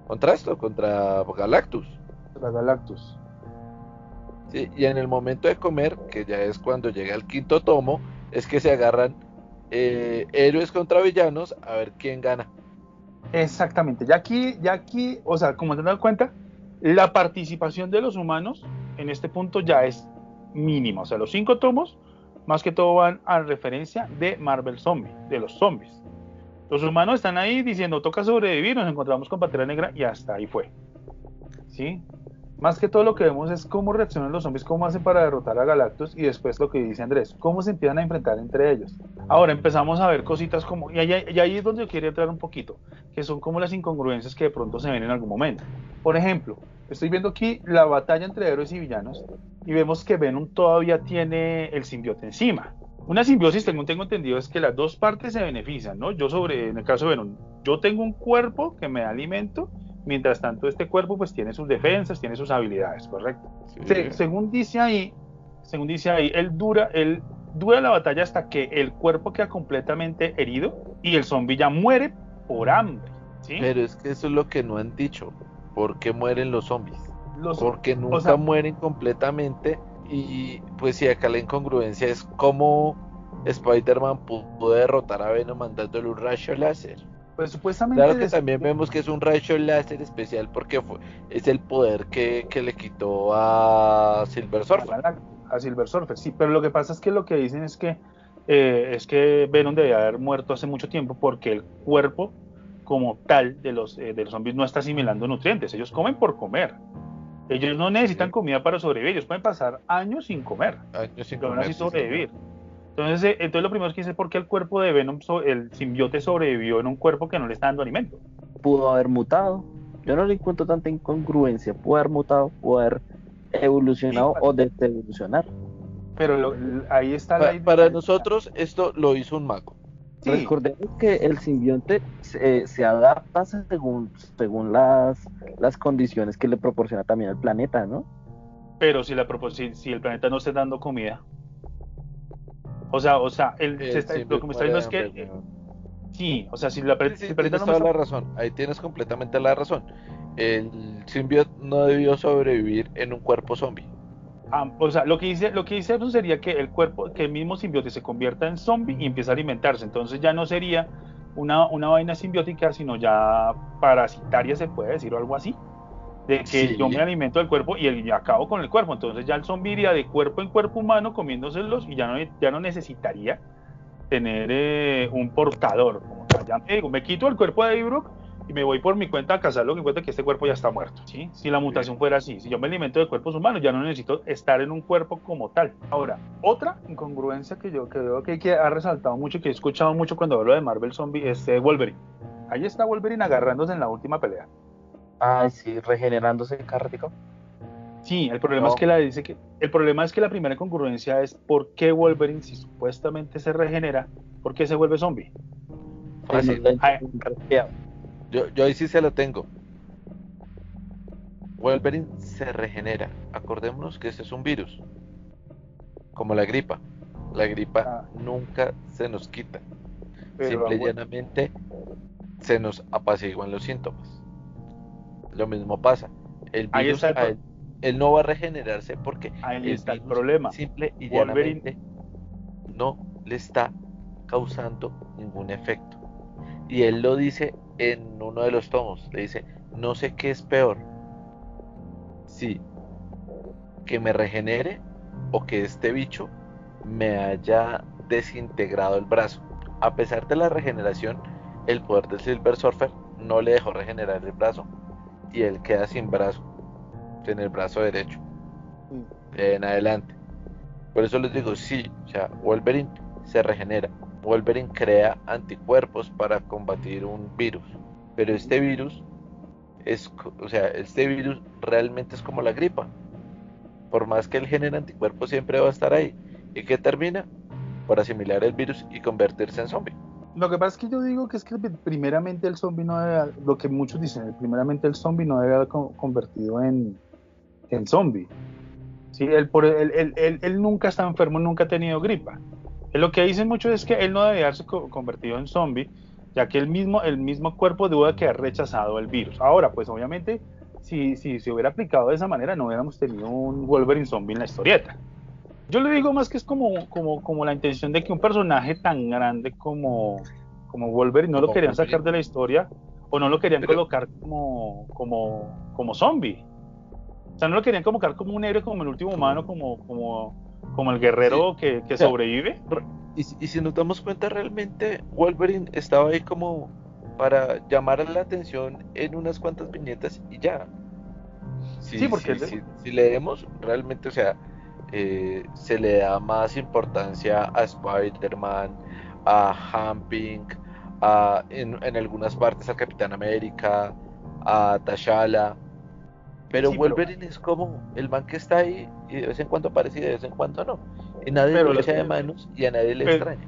contra esto, contra Galactus. Contra Galactus. Sí, y en el momento de comer, que ya es cuando llega el quinto tomo, es que se agarran eh, héroes contra villanos a ver quién gana. Exactamente, ya aquí, ya aquí, o sea, como te das cuenta, la participación de los humanos en este punto ya es mínima. O sea, los cinco tomos, más que todo van a referencia de Marvel Zombie, de los zombies. Los humanos están ahí diciendo, toca sobrevivir, nos encontramos con Pantera Negra y hasta ahí fue. ¿Sí? Más que todo lo que vemos es cómo reaccionan los zombies, cómo hacen para derrotar a Galactus y después lo que dice Andrés, cómo se empiezan a enfrentar entre ellos. Ahora empezamos a ver cositas como, y ahí, ahí es donde yo quería entrar un poquito, que son como las incongruencias que de pronto se ven en algún momento. Por ejemplo, estoy viendo aquí la batalla entre héroes y villanos y vemos que Venom todavía tiene el simbiote encima. Una simbiosis, tengo, tengo entendido, es que las dos partes se benefician, ¿no? Yo sobre, en el caso de Venom, yo tengo un cuerpo que me da alimento, mientras tanto este cuerpo pues tiene sus defensas, tiene sus habilidades, ¿correcto? según dice ahí, según dice ahí, él dura, él dura la batalla hasta que el cuerpo queda completamente herido y el zombie ya muere por hambre, ¿sí? Pero es que eso es lo que no han dicho. ¿Por qué mueren los zombies? Porque nunca mueren completamente y pues sí, acá la incongruencia es cómo Spider-Man pudo derrotar a Venom mandándole un rayo láser. Pues supuestamente. Claro que también vemos que es un rayo láser especial porque fue, es el poder que, le quitó a Silver Surfer. A, Silver Surfer, sí, pero lo que pasa es que lo que dicen es que eh, es que Venom debía haber muerto hace mucho tiempo porque el cuerpo como tal de los, eh, de los zombies no está asimilando nutrientes, ellos comen por comer. Ellos no necesitan comida para sobrevivir, ellos pueden pasar años sin comer. Años sin comer. sobrevivir. Entonces, eh, entonces lo primero que dice es por qué el cuerpo de Venom, el simbiote sobrevivió en un cuerpo que no le está dando alimento. Pudo haber mutado. Yo no le encuentro tanta incongruencia. Pudo haber mutado, pudo haber evolucionado o desevolucionar. Pero ahí está la Para nosotros esto lo hizo un mago. Recordemos que el simbionte se, adapta según, según las, las condiciones que le proporciona también el planeta, ¿no? Pero si, la, si, el planeta no está dando comida. O sea, o sea, el, lo que me está diciendo es que Sí, o sea, si la Sí, sí, tienes toda la razón. Ahí tienes completamente la razón. El symbiote no debió sobrevivir en un cuerpo zombie. Ah, o sea, lo que dice, lo que dice eso sería que el cuerpo, que el mismo simbiote se convierta en zombie y empieza a alimentarse. Entonces ya no sería una, una vaina simbiótica, sino ya parasitaria, se puede decir, o algo así. De que Sí. yo me alimento del cuerpo y, el- y acabo con el cuerpo. Entonces ya el zombie iría de cuerpo en cuerpo humano comiéndoselos y ya no, ya no necesitaría tener eh, un portador. Como tal. Ya me, digo, me quito el cuerpo de Ibrook y me voy por mi cuenta a cazar lo que encuentre que este cuerpo ya está muerto. ¿sí? Si la mutación fuera así, si yo me alimento de cuerpos humanos, ya no necesito estar en un cuerpo como tal. Ahora, otra incongruencia que yo creo que, que ha resaltado mucho y que he escuchado mucho cuando hablo de Marvel Zombie es eh, Wolverine. Ahí está Wolverine agarrándose en la última pelea. Ay, sí, regenerándose cada ratico. Sí, el problema No. es que la dice que el problema es que la primera incongruencia es por qué Wolverine si supuestamente se regenera, por qué se vuelve zombie. Fácil. Ay. Yo, yo ahí sí se lo tengo. Wolverine se regenera. Acordémonos que ese es un virus. Como la gripa. La gripa Ah. nunca se nos quita. Pero Simple y llanamente se nos apaciguan los síntomas. Lo mismo pasa. El Ahí virus, está el a pro- él, él no va a regenerarse porque Ahí está el problema. Simple y Wolverine- llanamente no le está causando ningún efecto. Y él lo dice en uno de los tomos. Le dice, no sé qué es peor. Si que me regenere o que este bicho me haya desintegrado el brazo. A pesar de la regeneración, el poder del Silver Surfer no le dejó regenerar el brazo y él queda sin brazo, sin el brazo derecho en adelante. Por eso les digo, sí, o sea, Wolverine se regenera. Wolverine crea anticuerpos para combatir un virus. Pero este virus es, o sea, este virus realmente es como la gripa. Por más que él genere anticuerpos, siempre va a estar ahí. ¿Y qué termina? Por asimilar el virus y convertirse en zombie. Lo que pasa es que yo digo que es que primeramente el zombie no debe, lo que muchos dicen, primeramente el zombie no debe haber co- convertido en, en zombie. Sí, él, por, él- él- él nunca está enfermo, nunca ha tenido gripa. Lo que dicen mucho es que él no debe haberse co- convertido en zombie, ya que el mismo, el mismo cuerpo debe que haber rechazado el virus. Ahora, pues obviamente, si, si se hubiera aplicado de esa manera, no hubiéramos tenido un Wolverine zombie en la historieta. Yo le digo más que es como, como, como la intención de que un personaje tan grande como, como Wolverine no lo querían Wolverine. sacar de la historia o no lo querían colocar como, como, como zombie. O sea, no lo querían colocar como un héroe, como el último humano, como, como, como el guerrero que, que O sea, sobrevive. Y, si- y si nos damos cuenta, realmente Wolverine estaba ahí como para llamar la atención en unas cuantas viñetas y ya. Sí, porque si, el- si- leemos, realmente, o sea, eh, se le da más importancia a Spider-Man, a Hamping, a, en, en algunas partes al Capitán América, a T'Challa. Pero Sí, pero- Wolverine es como el man que está ahí y de vez en cuando aparece y de vez en cuando no. Y nadie Pero lo echa de manos y a nadie le pero- extraña.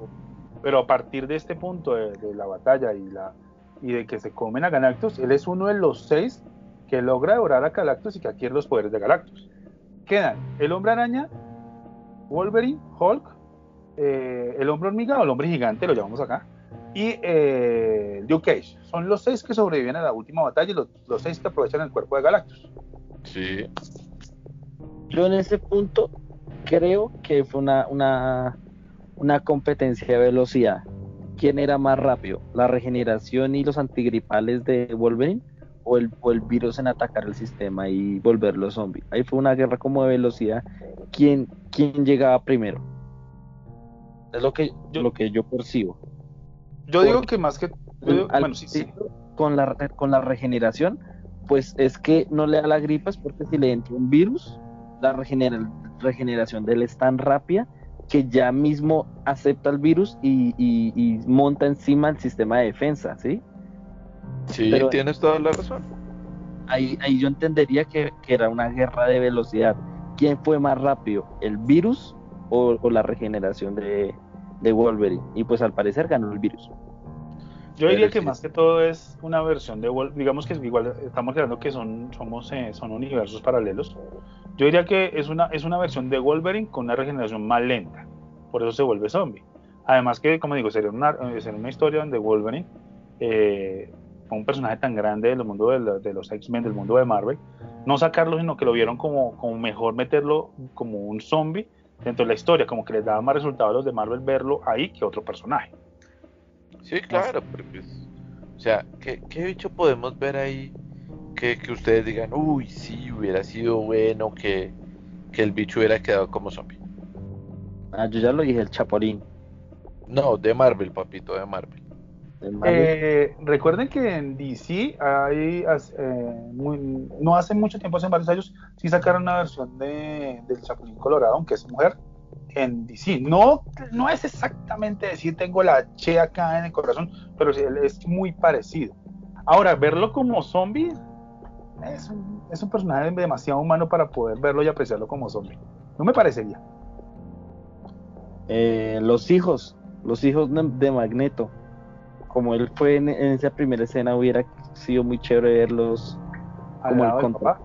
Pero a partir de este punto de, de la batalla y, la, y de que se comen a Galactus, él es uno de los seis que logra devorar a Galactus y que adquiere los poderes de Galactus. Quedan el hombre araña, Wolverine, Hulk, eh, el hombre hormiga o el hombre gigante, lo llamamos acá, y eh, Luke Cage. Son los seis que sobreviven a la última batalla y los, los seis que aprovechan el cuerpo de Galactus. Sí. Yo en ese punto creo que fue una, una, una competencia de velocidad. ¿Quién era más rápido? ¿La regeneración y los antigripales de Wolverine? ¿O el, o el virus en atacar el sistema y volverlo zombie? Ahí fue una guerra como de velocidad. ¿Quién, quién llegaba primero? Es lo que Yo- lo que yo percibo. Yo digo que más que... yo digo- Al bueno, sí, sí. principio, Con la, con la regeneración, pues es que no le da la gripa, es porque si le entra un virus, la regenera- regeneración de él es tan rápida que ya mismo acepta el virus y, y- y monta encima el sistema de defensa, ¿sí? Sí, Pero- tienes toda la razón. Ahí, ahí yo entendería que, que era una guerra de velocidad. ¿Quién fue más rápido, el virus o, o la regeneración de, de Wolverine? Y pues al parecer ganó el virus. Yo diría que más que todo es una versión de Wolf, digamos que igual, estamos creando que son, somos, eh, son universos paralelos. Yo diría que es una, es una versión de Wolverine con una regeneración más lenta, por eso se vuelve zombie. Además que, como digo, sería una, eh, sería una historia donde Wolverine, eh, un personaje tan grande del mundo de, de los X-Men, del mundo de Marvel, no sacarlo, sino que lo vieron como, como mejor meterlo como un zombie dentro de la historia, como que les daba más resultados a los de Marvel verlo ahí que otro personaje. Sí, claro, pues, o sea, ¿qué, ¿qué, bicho podemos ver ahí que, que, ustedes digan, uy, sí, hubiera sido bueno que, que el bicho hubiera quedado como zombie? Ah, yo ya lo dije, el Chapulín. No, de Marvel, papito, de Marvel. Eh, recuerden que en DC hay, eh, no hace mucho tiempo, hace varios años, sí sacaron una versión de, del Chapulín Colorado, aunque es mujer, en DC. No, no es exactamente decir tengo la Che acá en el corazón, pero es muy parecido. Ahora, verlo como zombie es un, es un personaje demasiado humano para poder verlo y apreciarlo como zombie. No me parecería. Eh, los hijos, los hijos de Magneto como él fue en, esa primera escena, hubiera sido muy chévere verlos al lado del papá.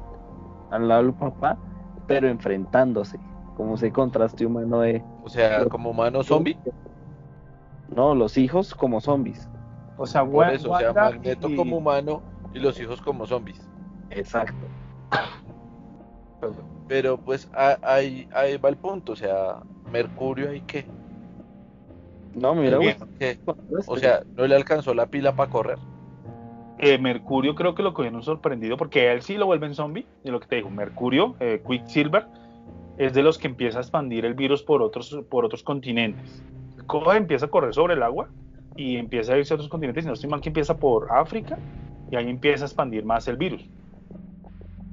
Al lado del papá, pero enfrentándose, como ese contraste humano de. O sea, como humano zombie. No, los hijos como zombies. O sea, Por eso, o sea, Magneto como humano y los hijos como zombies. Exacto. Pero pues ahí, ahí va el punto, o sea, Mercurio hay que no, mira, O sea, no le alcanzó la pila para correr. Eh, Mercurio creo que lo cogieron sorprendido porque él sí lo vuelve en zombie. Y lo que te dijo, Mercurio, eh, Quicksilver, es de los que empieza a expandir el virus por otros, por otros continentes. Coge, empieza a correr sobre el agua y empieza a irse a otros continentes. Y no estoy mal que empieza por África y ahí empieza a expandir más el virus.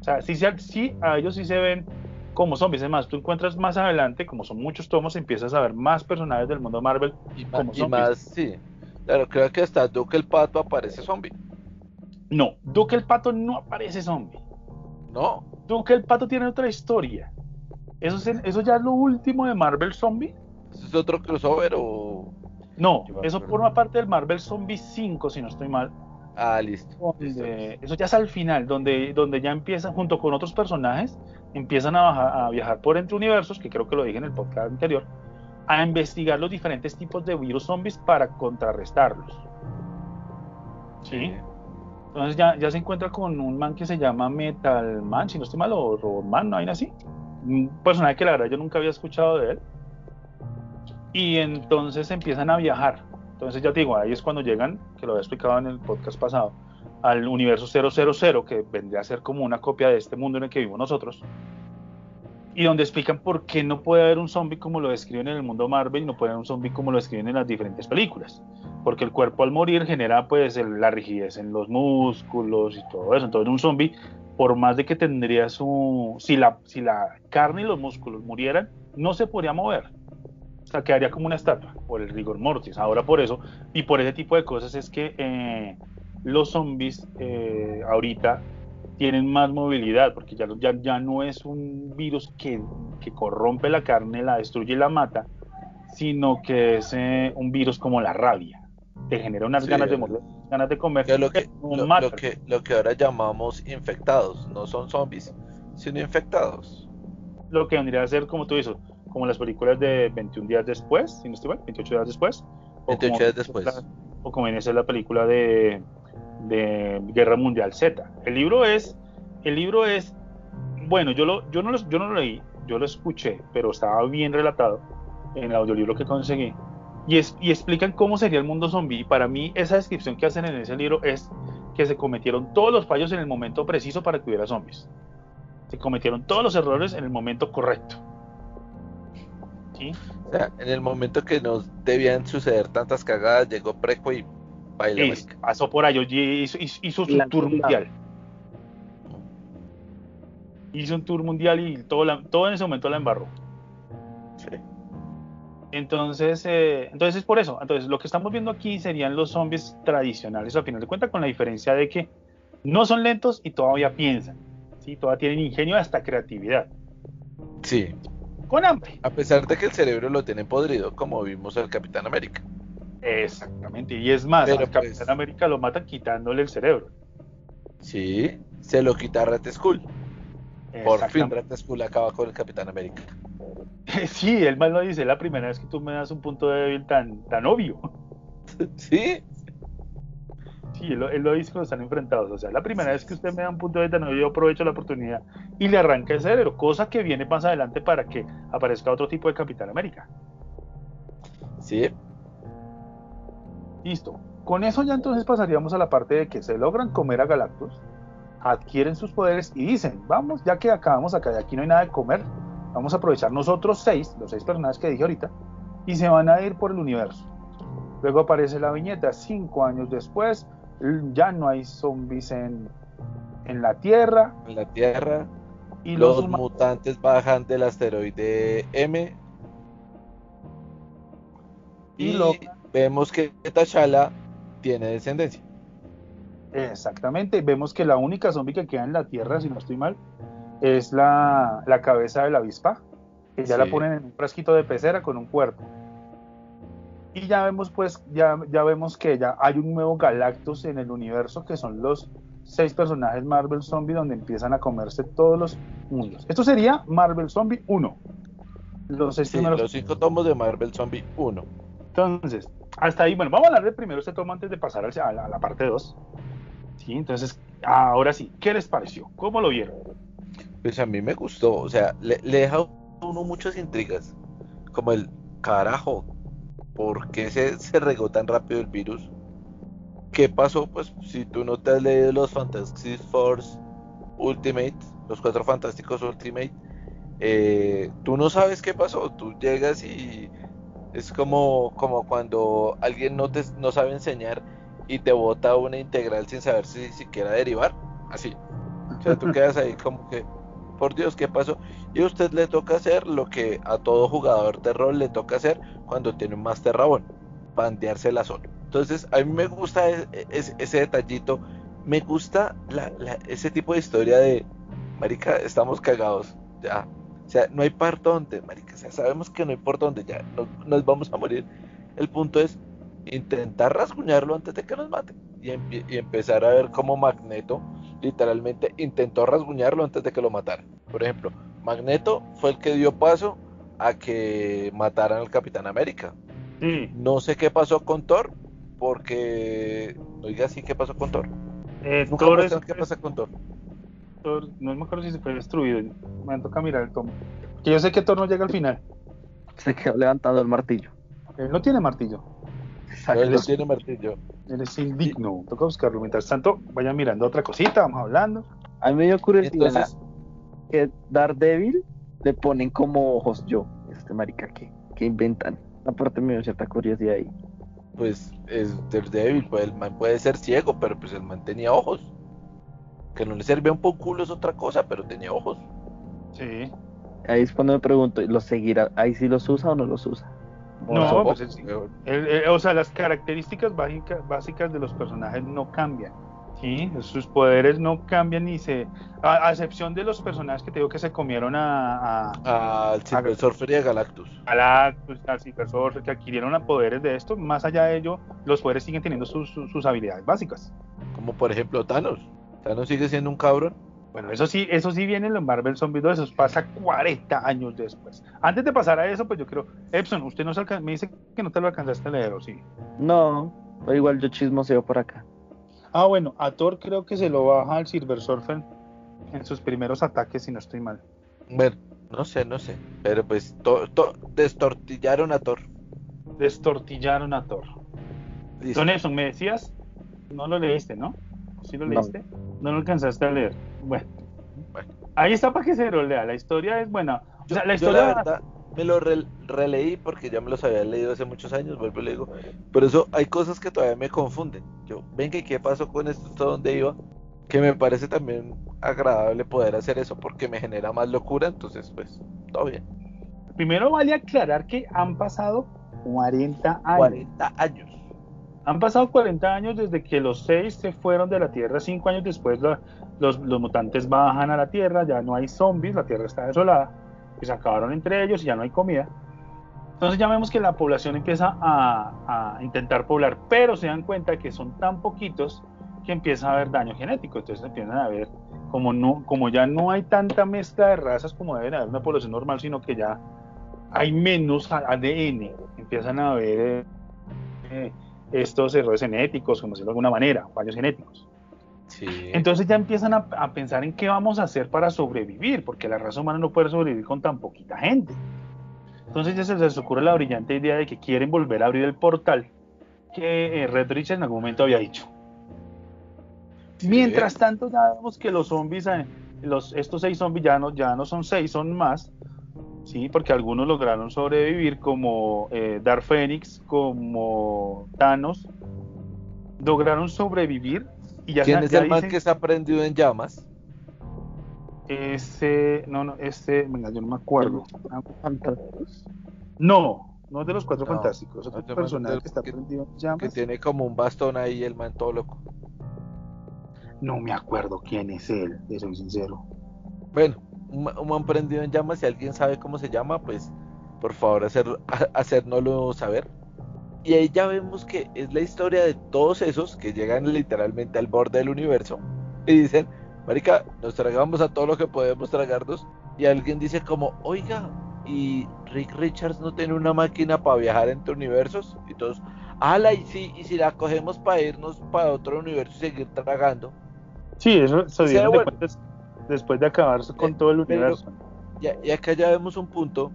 O sea, sí, sí a ellos sí se ven como zombies. Es más, tú encuentras más adelante, como son muchos tomos, empiezas a ver más personajes del mundo Marvel y, como y más, sí. Claro, creo que hasta Duke el Pato aparece zombie. No, Duke el Pato no aparece zombie. No. Duke el Pato tiene otra historia. Eso, eso ya es lo último de Marvel Zombie. ¿Eso es otro crossover o.? No, eso forma parte del Marvel Zombie 5, si no estoy mal. Ah, listo. eso ya es al final, donde, donde ya empiezan, junto con otros personajes, empiezan a, a, viajar por entre universos, que creo que lo dije en el podcast anterior, a investigar los diferentes tipos de virus zombies para contrarrestarlos. ¿Sí? Entonces ya, ya se encuentra con un man que se llama Metal Man, si no estoy mal, o Robot Man, ¿no hay así? Un personaje que la verdad yo nunca había escuchado de él. Y entonces empiezan a viajar. Entonces ya te digo, ahí es cuando llegan, que lo había explicado en el podcast pasado, al universo 000, que vendría a ser como una copia de este mundo en el que vivimos nosotros, y donde explican por qué no puede haber un zombie como lo describen en el mundo Marvel y no puede haber un zombie como lo describen en las diferentes películas. Porque el cuerpo al morir genera pues la rigidez en los músculos y todo eso. Entonces un zombie, por más de que tendría su... Si la, si la carne y los músculos murieran, no se podría mover. O sea, quedaría como una estatua por el rigor mortis. Ahora por eso, y por ese tipo de cosas es que... Eh, los zombies eh, ahorita tienen más movilidad, porque ya, ya, ya no es un virus que, que, corrompe la carne, la destruye y la mata, sino que es eh, un virus como la rabia. Te genera unas ganas de morir, ganas de comer. Lo que, lo, que, lo que ahora llamamos infectados, no son zombies, sino infectados. Lo que vendría a ser, como tú dices, como las películas de 21 días después, si no estoy mal, 28 días después. 28 días después. o como viene a ser la película de de Guerra Mundial Z. El libro es, el libro es, bueno, yo, lo, yo, no, lo, yo no lo leí, yo lo escuché, pero estaba bien relatado en el audiolibro que conseguí. Y, es, y explican cómo sería el mundo zombie. Y para mí, esa descripción que hacen en ese libro es que se cometieron todos los fallos en el momento preciso para que hubiera zombies. Se cometieron todos los errores en el momento correcto. ¿Sí? O sea, en el momento que nos debían suceder tantas cagadas, llegó Preco y pasó por ahí hizo, hizo, su tour mundial. Hizo un tour mundial y todo, todo en ese momento la embarró. Entonces, eh, entonces es por eso. Entonces, lo que estamos viendo aquí serían los zombies tradicionales, al final de cuentas, con la diferencia de que no son lentos y todavía piensan. ¿sí? Todavía tienen ingenio hasta creatividad. Sí. Con hambre. A pesar de que el cerebro lo tiene podrido, como vimos el Capitán América. Exactamente, y es más, Pero Capitán pues, América lo matan quitándole el cerebro. Sí, se lo quita Red Skull. Por fin Red Skull acaba con el Capitán América. Sí, él mal lo dice, la primera vez que tú me das un punto débil tan, tan obvio. ¿Sí? Sí, él, lo dice cuando están enfrentados. O sea, la primera vez que usted me da un punto débil tan obvio, yo aprovecho la oportunidad y le arranca el cerebro, cosa que viene más adelante para que aparezca otro tipo de Capitán América. Sí. Listo. Con eso ya entonces pasaríamos a la parte de que se logran comer a Galactus, adquieren sus poderes y dicen, vamos, ya que acabamos acá y aquí no hay nada de comer, vamos a aprovechar nosotros seis, los seis personajes que dije ahorita, y se van a ir por el universo. Luego aparece la viñeta, cinco años después, ya no hay zombies en, en la Tierra. En la Tierra. Y los, mutantes bajan del asteroide M. Y, vemos que T'Challa tiene descendencia. Exactamente, vemos que la única zombie que queda en la Tierra, si no estoy mal, es la, cabeza de la avispa, que ya la ponen en un frasquito de pecera con un cuerpo. Y ya vemos pues, ya, ya vemos que ya hay un nuevo Galactus en el universo, que son los seis personajes Marvel Zombie, donde empiezan a comerse todos los mundos. Esto sería Marvel Zombie 1. Los, los cinco tomos de Marvel Zombie 1. Entonces, hasta ahí, bueno, vamos a hablar de primero este tomo antes de pasar a la, a la parte 2. Sí, entonces, ahora sí, ¿qué les pareció? ¿Cómo lo vieron? Pues a mí me gustó, o sea, le, deja a uno muchas intrigas, como el carajo, ¿por qué se, se regó tan rápido el virus? ¿Qué pasó? Pues si tú no te has leído los Fantastic Force Ultimate, los cuatro fantásticos Ultimate, eh, tú no sabes qué pasó, tú llegas y es como, como cuando alguien no, te, no sabe enseñar y te bota una integral sin saber si siquiera derivar, así. O sea, tú quedas ahí como que, por Dios, ¿qué pasó? Y a usted le toca hacer lo que a todo jugador de rol le toca hacer cuando tiene un Master Rabón, bandeársela solo. Entonces, a mí me gusta e, e, ese, detallito, me gusta ese tipo de historia de, marica, estamos cagados, ya. O sea, no hay par donde, marica, o sea, sabemos que no hay por dónde, ya, nos, vamos a morir. El punto es intentar rasguñarlo antes de que nos mate y, y empezar a ver cómo Magneto literalmente intentó rasguñarlo antes de que lo mataran. Por ejemplo, Magneto fue el que dio paso a que mataran al Capitán América. No sé qué pasó con Thor, porque oiga sí qué pasó con Thor. Eh, Thor qué pasa con Thor. Thor. No me acuerdo si se fue destruido. Me toca mirar el tomo. Que yo sé que Thor no llega al final. Se quedó levantando el martillo. Él no tiene martillo. Él no tiene martillo. Eres indigno. Toca buscarlo. Mientras tanto, vayan mirando otra cosita, vamos hablando. A mí me dio curiosidad Entonces, que Daredevil le ponen como ojos yo. Este marica que, que inventan. Aparte me dio cierta curiosidad ahí. Pues es Daredevil, pues el man puede ser ciego, pero pues el man tenía ojos. Que no le servía un poco culo es otra cosa, pero tenía ojos. Sí. Ahí es cuando me pregunto, ¿los seguirá? ¿Ahí sí los usa o no los usa? No, pues o sea, las características básicas, básicas de los personajes no cambian. ¿sí? Sus poderes no cambian ni se. A, excepción de los personajes que te digo que se comieron a. a al Silver Surfer y a Galactus. Galactus, al Silver Surfer, que adquirieron poderes de esto. Más allá de ello, los poderes siguen teniendo sus, sus habilidades básicas. Como por ejemplo Thanos. Thanos sigue siendo un cabrón. Bueno, eso sí, eso sí viene en los Marvel Zombies 2, eso pasa 40 años después. Antes de pasar a eso, pues yo creo, Epson, usted no me dice que no te lo alcanzaste a leer, ¿o sí? No, igual yo chismoseo por acá. Ah, bueno, a Thor creo que se lo baja al Silver Surfer en sus primeros ataques, si no estoy mal. Bueno, no sé, no sé, pero pues destortillaron a Thor. Destortillaron a Thor. Don Epson, ¿me decías? No lo leíste, ¿no? ¿Sí lo leíste? No, lo alcanzaste a leer. Bueno. Ahí está para que se rolea. La historia es buena. O sea, la historia. verdad, me lo releí porque ya me los había leído hace muchos años, vuelvo y le digo. Por eso hay cosas que todavía me confunden. Yo, venga, ¿y qué pasó con esto? ¿Hasta dónde iba? Que me parece también agradable poder hacer eso porque me genera más locura. Entonces, pues, todo bien. Primero vale aclarar que han pasado 40 años. 40 años. Han pasado 40 años desde que los seis se fueron de la Tierra, cinco años después los, mutantes bajan a la Tierra, ya no hay zombies, la Tierra está desolada, se acabaron entre ellos y ya no hay comida. Entonces ya vemos que la población empieza a, intentar poblar, pero se dan cuenta que son tan poquitos que empieza a haber daño genético, entonces empiezan a ver, como, no, como ya no hay tanta mezcla de razas como deben haber una población normal, sino que ya hay menos ADN, empiezan a haber eh, estos errores genéticos, como decirlo de alguna manera, fallos genéticos. Entonces ya empiezan a, pensar en qué vamos a hacer para sobrevivir, porque la raza humana no puede sobrevivir con tan poquita gente. Entonces ya se les ocurre la brillante idea de que quieren volver a abrir el portal que eh, Red Richard en algún momento había dicho. Mientras tanto, ya vemos que los zombies, eh, los, estos seis zombies ya no, ya no son seis, son más, ¿sí? porque algunos lograron sobrevivir, como eh, Dark Phoenix, como Thanos, lograron sobrevivir. Y ya ¿Quién es el man que se ha prendido en llamas? Ese, no, no, este, venga, yo no me acuerdo. No, no es de los cuatro fantásticos, otro personaje que está prendido en llamas. Que tiene como un bastón ahí, el man todo loco. No me acuerdo quién es él, de soy sincero. Bueno, un, man prendido en llamas, si alguien sabe cómo se llama, pues por favor hacer, hacérnoslo saber. Y ahí ya vemos que es la historia de todos esos que llegan literalmente al borde del universo y dicen, Marica, nos tragamos a todo lo que podemos tragarnos. Y alguien dice como, oiga, ¿y Rick Richards no tiene una máquina para viajar entre universos? Y todos, ala, y si, y si la cogemos para irnos para otro universo y seguir tragando. Sí, eso se dio después de acabarse con todo el universo. y acá ya vemos un punto,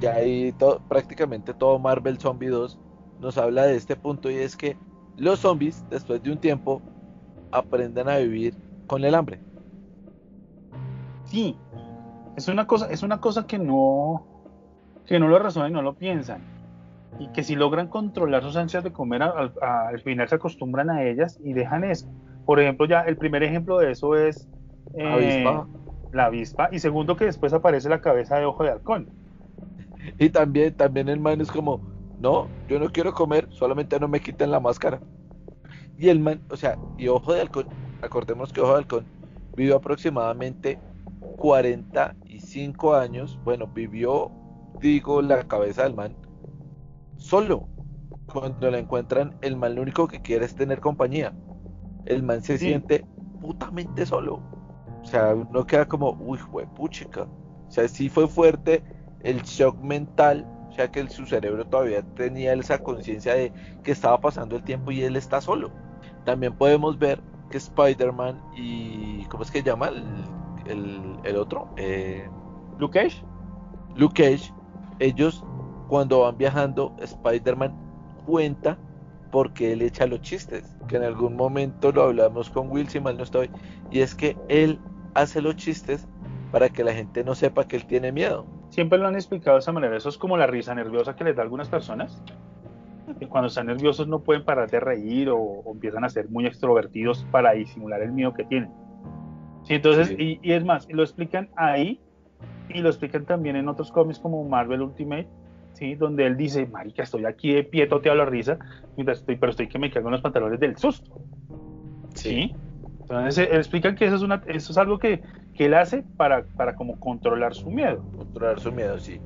ya ahí todo, prácticamente todo Marvel Zombie 2 nos habla de este punto y es que los zombies, después de un tiempo, aprenden a vivir con el hambre. Sí, es una cosa, es una cosa que no, que no lo razonan y no lo piensan. Y que si logran controlar sus ansias de comer, al, final se acostumbran a ellas y dejan eso. Por ejemplo, ya el primer ejemplo de eso es eh, la avispa. Y segundo, que después aparece la cabeza de ojo de halcón. Y también, también el man es como, no, yo no quiero comer, solamente no me quiten la máscara. Y el man, o sea, y ojo de halcón, acordemos que ojo de halcón vivió aproximadamente 45 años, bueno, vivió, digo, la cabeza del man solo. Cuando la encuentran, el man lo único que quiere es tener compañía. El man se siente putamente solo. O sea, uno queda como, uy, puchica. O sea, sí fue fuerte el shock mental, o sea, que su cerebro todavía tenía esa conciencia de que estaba pasando el tiempo y él está solo. También podemos ver que Spider-Man y. ¿Cómo es que llama? El el, otro, eh, Luke Cage. Luke Cage, ellos cuando van viajando, Spider-Man cuenta porque él echa los chistes, que en algún momento lo hablamos con Will, si mal no estoy, y es que él hace los chistes para que la gente no sepa que él tiene miedo. Siempre lo han explicado de esa manera, eso es como la risa nerviosa que les da a algunas personas, que cuando están nerviosos no pueden parar de reír o, o empiezan a ser muy extrovertidos para disimular el miedo que tienen entonces, Y, es más, lo explican ahí y lo explican también en otros cómics como Marvel Ultimate, ¿sí? Donde él dice, marica, estoy aquí de pie, te la risa, mientras estoy, pero estoy que me cago en los pantalones del susto. ¿Sí? Entonces, él explica que eso es, una, eso es algo que, que él hace para, para como controlar su miedo. Controlar su miedo, sí.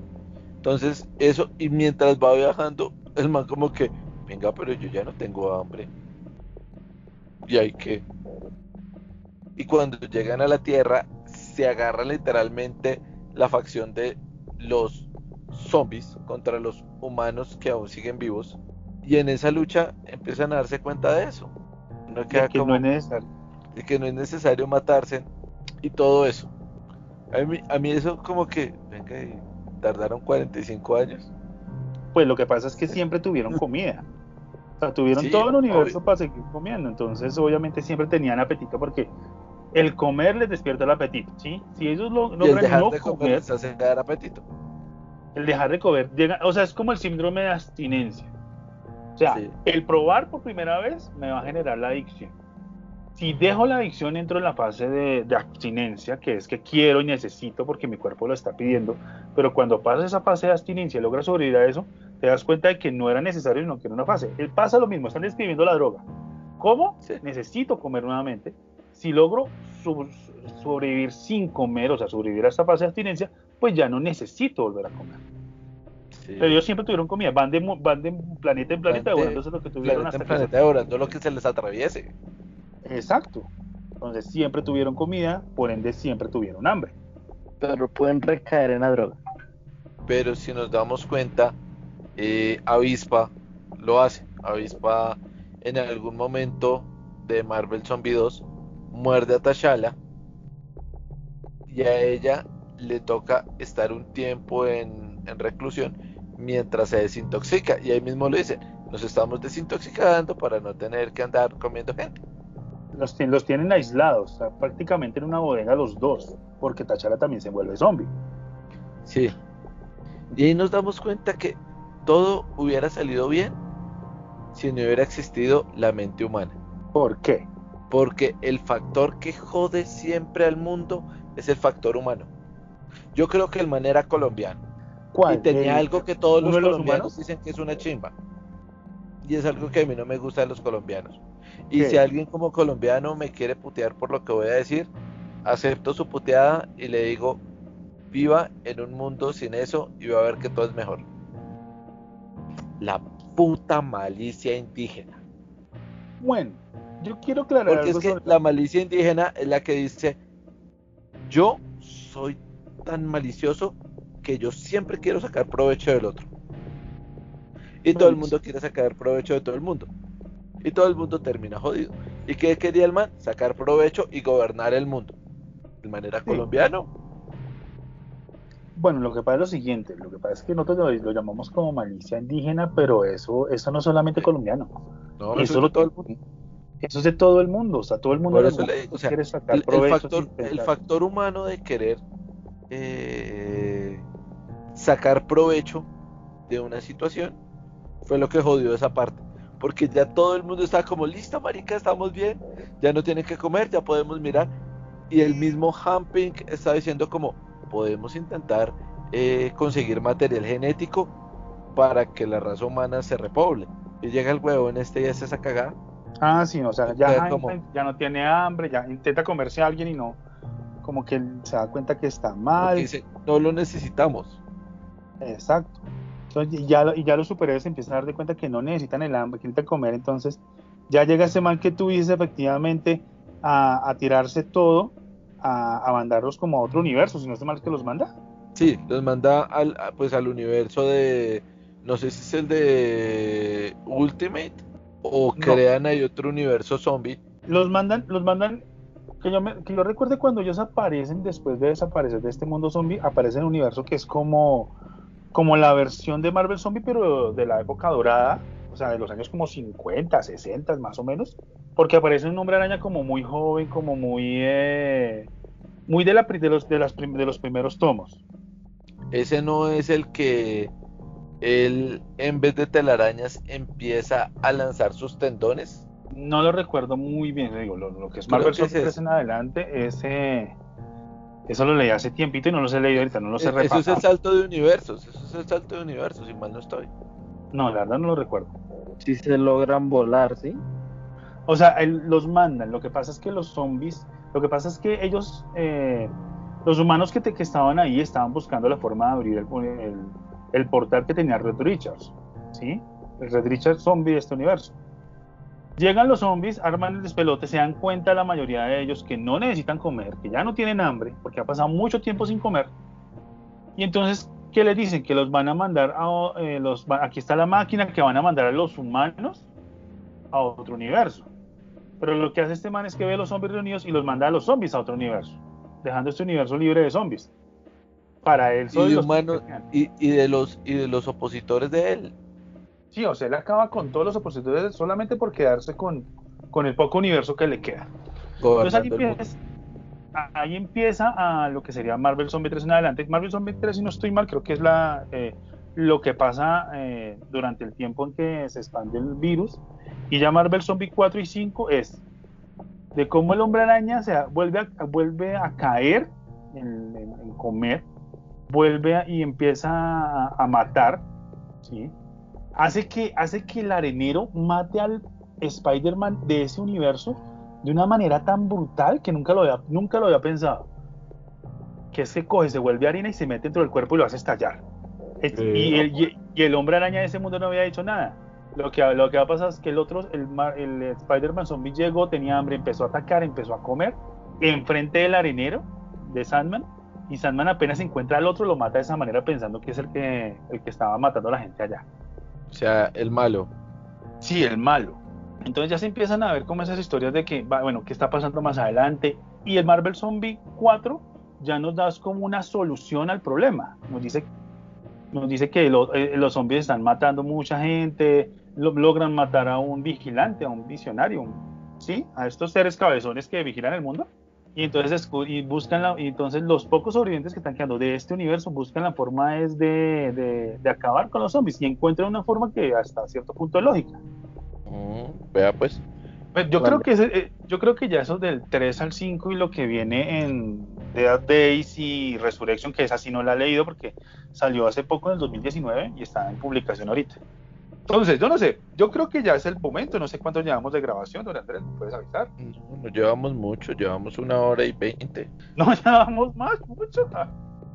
Entonces, eso, y mientras va viajando, el man como que, venga, pero yo ya no tengo hambre. Y hay que, y cuando llegan a la Tierra se agarra literalmente la facción de los zombies contra los humanos que aún siguen vivos y en esa lucha empiezan a darse cuenta de eso. No queda que no es necesario. De que no es necesario matarse y todo eso. A mí, a mí eso como que, venga, tardaron 45 años. Pues lo que pasa es que siempre tuvieron comida. O sea, tuvieron todo el universo para seguir comiendo. Entonces, obviamente, siempre tenían apetito porque el comer les despierta el apetito, ¿sí? Si ellos lo, logran el dejar no de comer, les hace dar apetito. El dejar de comer, llega, o sea, es como el síndrome de abstinencia. O sea, el probar por primera vez me va a generar la adicción. Si dejo la adicción, entro en la fase de, de, abstinencia, que es que quiero y necesito porque mi cuerpo lo está pidiendo, pero cuando pasa esa fase de abstinencia y logras sobrevivir a eso, te das cuenta de que no era necesario, sino que era una fase. Él pasa lo mismo, están describiendo la droga. ¿Cómo? Necesito comer nuevamente, si logro sobrevivir sin comer, o sea, sobrevivir a esta fase de abstinencia, pues ya no necesito volver a comer. Pero ellos siempre tuvieron comida, van de, van de planeta en planeta devorándose lo que tuvieron hasta en planeta devorando lo que se les atraviese. Exacto. Entonces siempre tuvieron comida, por ende siempre tuvieron hambre. Pero pueden recaer en la droga. pero si nos damos cuenta, eh, Avispa lo hace. Avispa en algún momento de Marvel Zombie 2 muerde a T'Challa y a ella le toca estar un tiempo en, en reclusión mientras se desintoxica y ahí mismo lo dice, nos estamos desintoxicando para no tener que andar comiendo gente. Los, los tienen aislados, prácticamente en una bodega los dos, porque T'Challa también se vuelve zombie. Sí. Y ahí nos damos cuenta que todo hubiera salido bien si no hubiera existido la mente humana. ¿Por qué? Porque el factor que jode siempre al mundo es el factor humano. Yo creo que el man era colombiano. ¿Cuál? Y tenía ¿El- algo que todos los colombianos dicen que es una chimba. Y es algo que a mí no me gusta de los colombianos. Y ¿Qué? si alguien como colombiano me quiere putear por lo que voy a decir, acepto su puteada y le digo, viva en un mundo sin eso y va a ver que todo es mejor. La puta malicia indígena. Bueno, yo quiero aclarar Porque es que sobre- la malicia indígena es la que dice, yo soy tan malicioso que yo siempre quiero sacar provecho del otro. Y todo el mundo quiere sacar provecho de todo el mundo. Y todo el mundo termina jodido. ¿Y qué quería el man? Sacar provecho y gobernar el mundo. El man era Sí. colombiano. Bueno, lo que pasa es lo siguiente, lo que pasa es que nosotros lo, lo llamamos como malicia indígena, pero eso, eso no es solamente colombiano, No, eso es todo el mundo. eso es de todo el mundo, o sea, todo el mundo le o sea, quiere sacar El, factor humano de querer eh, sacar provecho de una situación fue lo que jodió esa parte. Porque ya todo el mundo estaba como, listo, marica, estamos bien, ya no tienen que comer, ya podemos mirar. Y el mismo Hamping está diciendo como, podemos intentar eh, conseguir material genético para que la raza humana se repoble. Y llega el huevón este y hace esa cagada. Ah, sí, o sea, Ya como- ya no tiene hambre, ya intenta comerse a alguien y no, como que se da cuenta que está mal, dice, no lo necesitamos. exacto. Entonces, y ya, y ya los superhéroes empiezan a dar de cuenta que no necesitan el hambre, que necesitan comer, entonces ya llega ese man que tú dices efectivamente a, a tirarse todo, a, a mandarlos como a otro universo, si no es mal que los manda. Sí, los manda al, pues al universo de, no sé si es el de Ultimate o No. crean ahí otro universo zombie. Los mandan, los mandan, que yo, me- que yo recuerde cuando ellos aparecen después de desaparecer de este mundo zombie, aparece en un universo que es como, como la versión de Marvel Zombie, pero de la época dorada, o sea, de los años como 50, 60 más o menos, porque aparece un hombre araña como muy joven, como muy, eh, muy de, la, de, los, de, las prim- de los primeros tomos. Ese no es el que él en vez de telarañas empieza a lanzar sus tendones. No lo recuerdo muy bien, digo, lo, lo que es Marvel que es Zombie 3 ese. en adelante, ese... Eso lo leí hace tiempito y no los he leído ahorita, no los he E- Eso es el salto de universos, eso es el salto de universos, si mal no estoy. No, la verdad no lo recuerdo. Si se logran volar, ¿sí? O sea, el- los mandan. Lo que pasa es que los zombies, lo que pasa es que ellos, eh, los humanos que, te- que estaban ahí estaban buscando la forma de abrir el, el- el portal que tenía Red Richards, ¿sí? El Red Richards zombie de este universo. Llegan los zombies, arman el despelote, se dan cuenta la mayoría de ellos que no necesitan comer, que ya no tienen hambre, porque ha pasado mucho tiempo sin comer. Y entonces, ¿qué les dicen? Que los van a mandar a, eh, los, aquí está la máquina que van a mandar a los humanos a otro universo. Pero lo que hace este man es que ve a los zombies reunidos y los manda a los zombies a otro universo, dejando este universo libre de zombies. Para él Y solo de los humanos y, y de los y de los opositores de él. Sí, o sea, él acaba con todos los opositores solamente por quedarse con, con el poco universo que le queda. Entonces ahí empieza, a- ahí empieza a lo que sería Marvel Zombie 3 en adelante. Marvel Zombie 3, si no estoy mal, creo que es la eh, lo que pasa eh, durante el tiempo en que se expande el virus. Y ya Marvel Zombie 4 y 5 es de cómo el hombre araña se vuelve a, vuelve a caer en, en- en comer, vuelve a- y empieza a, a matar, ¿sí? Hace, que, hace que el arenero mate al Spider-Man de ese universo de una manera tan brutal que nunca lo había, nunca lo había pensado. Que es que coge, se vuelve harina y se mete dentro del cuerpo y lo hace estallar. Es- y, el, y- y el hombre araña de ese mundo no había hecho nada. Lo que, lo que va a pasar es que el otro, el, el Spider-Man zombie llegó, tenía hambre, empezó a atacar, empezó a comer enfrente del arenero de Sandman y Sandman apenas encuentra al otro, lo mata de esa manera pensando que es el que, el que estaba matando a la gente allá. O sea, el malo. Sí, el malo. Entonces ya se empiezan a ver como esas historias de que, bueno, qué está pasando más adelante. Y el Marvel Zombie 4 ya nos da como una solución al problema. Nos dice, nos dice que eh, los zombies están matando mucha gente, logran matar a un vigilante, a un visionario, ¿sí? A estos seres cabezones que vigilan el mundo. Y entonces, y buscan la, y entonces los pocos sobrevivientes que están quedando de este universo buscan la forma es de, de, acabar con los zombies y encuentran una forma que hasta cierto punto es lógica. Mm, vea pues. pues yo, creo que eh, yo creo que ya eso del 3 al 5 y lo que viene en Dead Days y Resurrection, que esa sí no la he leído porque salió hace poco en el 2019 y está en publicación ahorita. Entonces, yo no sé, yo creo que ya es el momento, no sé cuánto llevamos de grabación, don Andrés, ¿me puedes avisar? No, no llevamos mucho, llevamos una hora y veinte. No, llevamos más, mucho.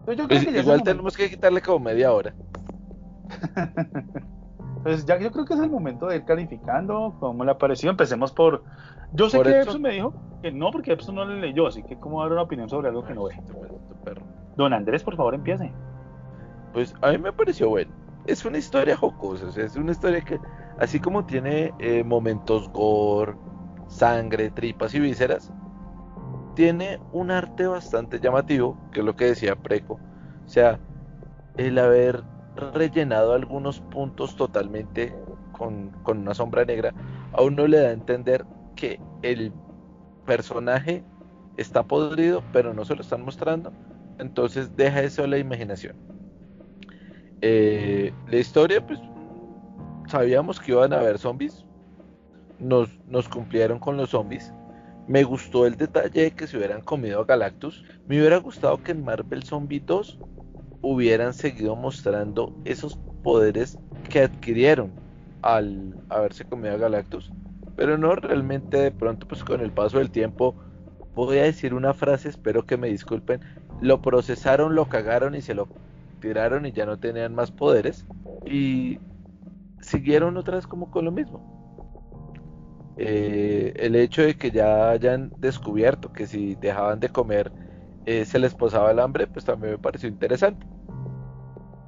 Pues igual tenemos que quitarle como media hora. pues ya yo creo que es el momento de ir calificando cómo le ha parecido. Empecemos por. Yo sé que Epson me dijo que no, porque Epson no le leyó, así que cómo dar una opinión sobre algo que no ve. Don Andrés, por favor, empiece. Pues a mí me pareció bueno es una historia jocosa, es una historia que, así como tiene eh, momentos gore, sangre, tripas y vísceras, tiene un arte bastante llamativo, que es lo que decía Preco. O sea, el haber rellenado algunos puntos totalmente con, con una sombra negra, a uno le da a entender que el personaje está podrido, pero no se lo están mostrando. Entonces deja eso a la imaginación. Eh, la historia, pues sabíamos que iban a haber zombies. Nos, nos cumplieron con los zombies. Me gustó el detalle de que se hubieran comido a Galactus. Me hubiera gustado que en Marvel Zombie 2 hubieran seguido mostrando esos poderes que adquirieron al haberse comido a Galactus. Pero no, realmente de pronto pues con el paso del tiempo voy a decir una frase, espero que me disculpen. Lo procesaron, lo cagaron y se lo tiraron y ya no tenían más poderes y siguieron otra vez como con lo mismo. Eh, el hecho de que ya hayan descubierto que si dejaban de comer eh, se les posaba el hambre, pues también me pareció interesante.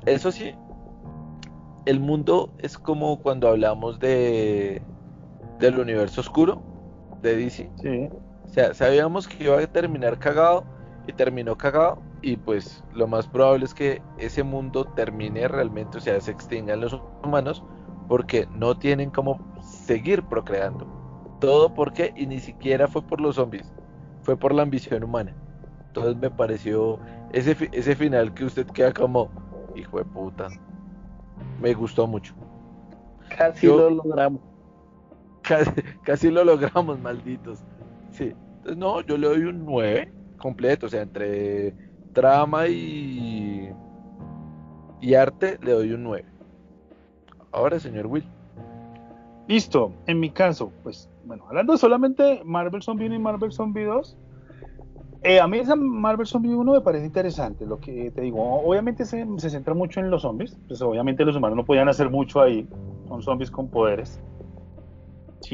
Eso sí, el mundo es como cuando hablamos de del universo oscuro de DC. O sea, sabíamos que iba a terminar cagado y terminó cagado, y pues lo más probable es que ese mundo termine realmente, o sea, se extingan los humanos porque no tienen cómo seguir procreando. Todo porque, y ni siquiera fue por los zombies, fue por la ambición humana. Entonces me pareció ese, ese final que usted queda como, hijo de puta, me gustó mucho. Casi lo logramos. Casi, casi lo logramos, malditos. Sí. Entonces, no, yo le doy un 9 completo, o sea, entre trama y, y arte le doy un 9. Ahora, señor Will. Listo, en mi caso, pues, bueno, hablando solamente Marvel Zombie 1 y Marvel Zombie 2, eh, a mí esa Marvel Zombie 1 me parece interesante, lo que te digo, obviamente se, se centra mucho en los zombies, pues obviamente los humanos no podían hacer mucho ahí, son zombies con poderes,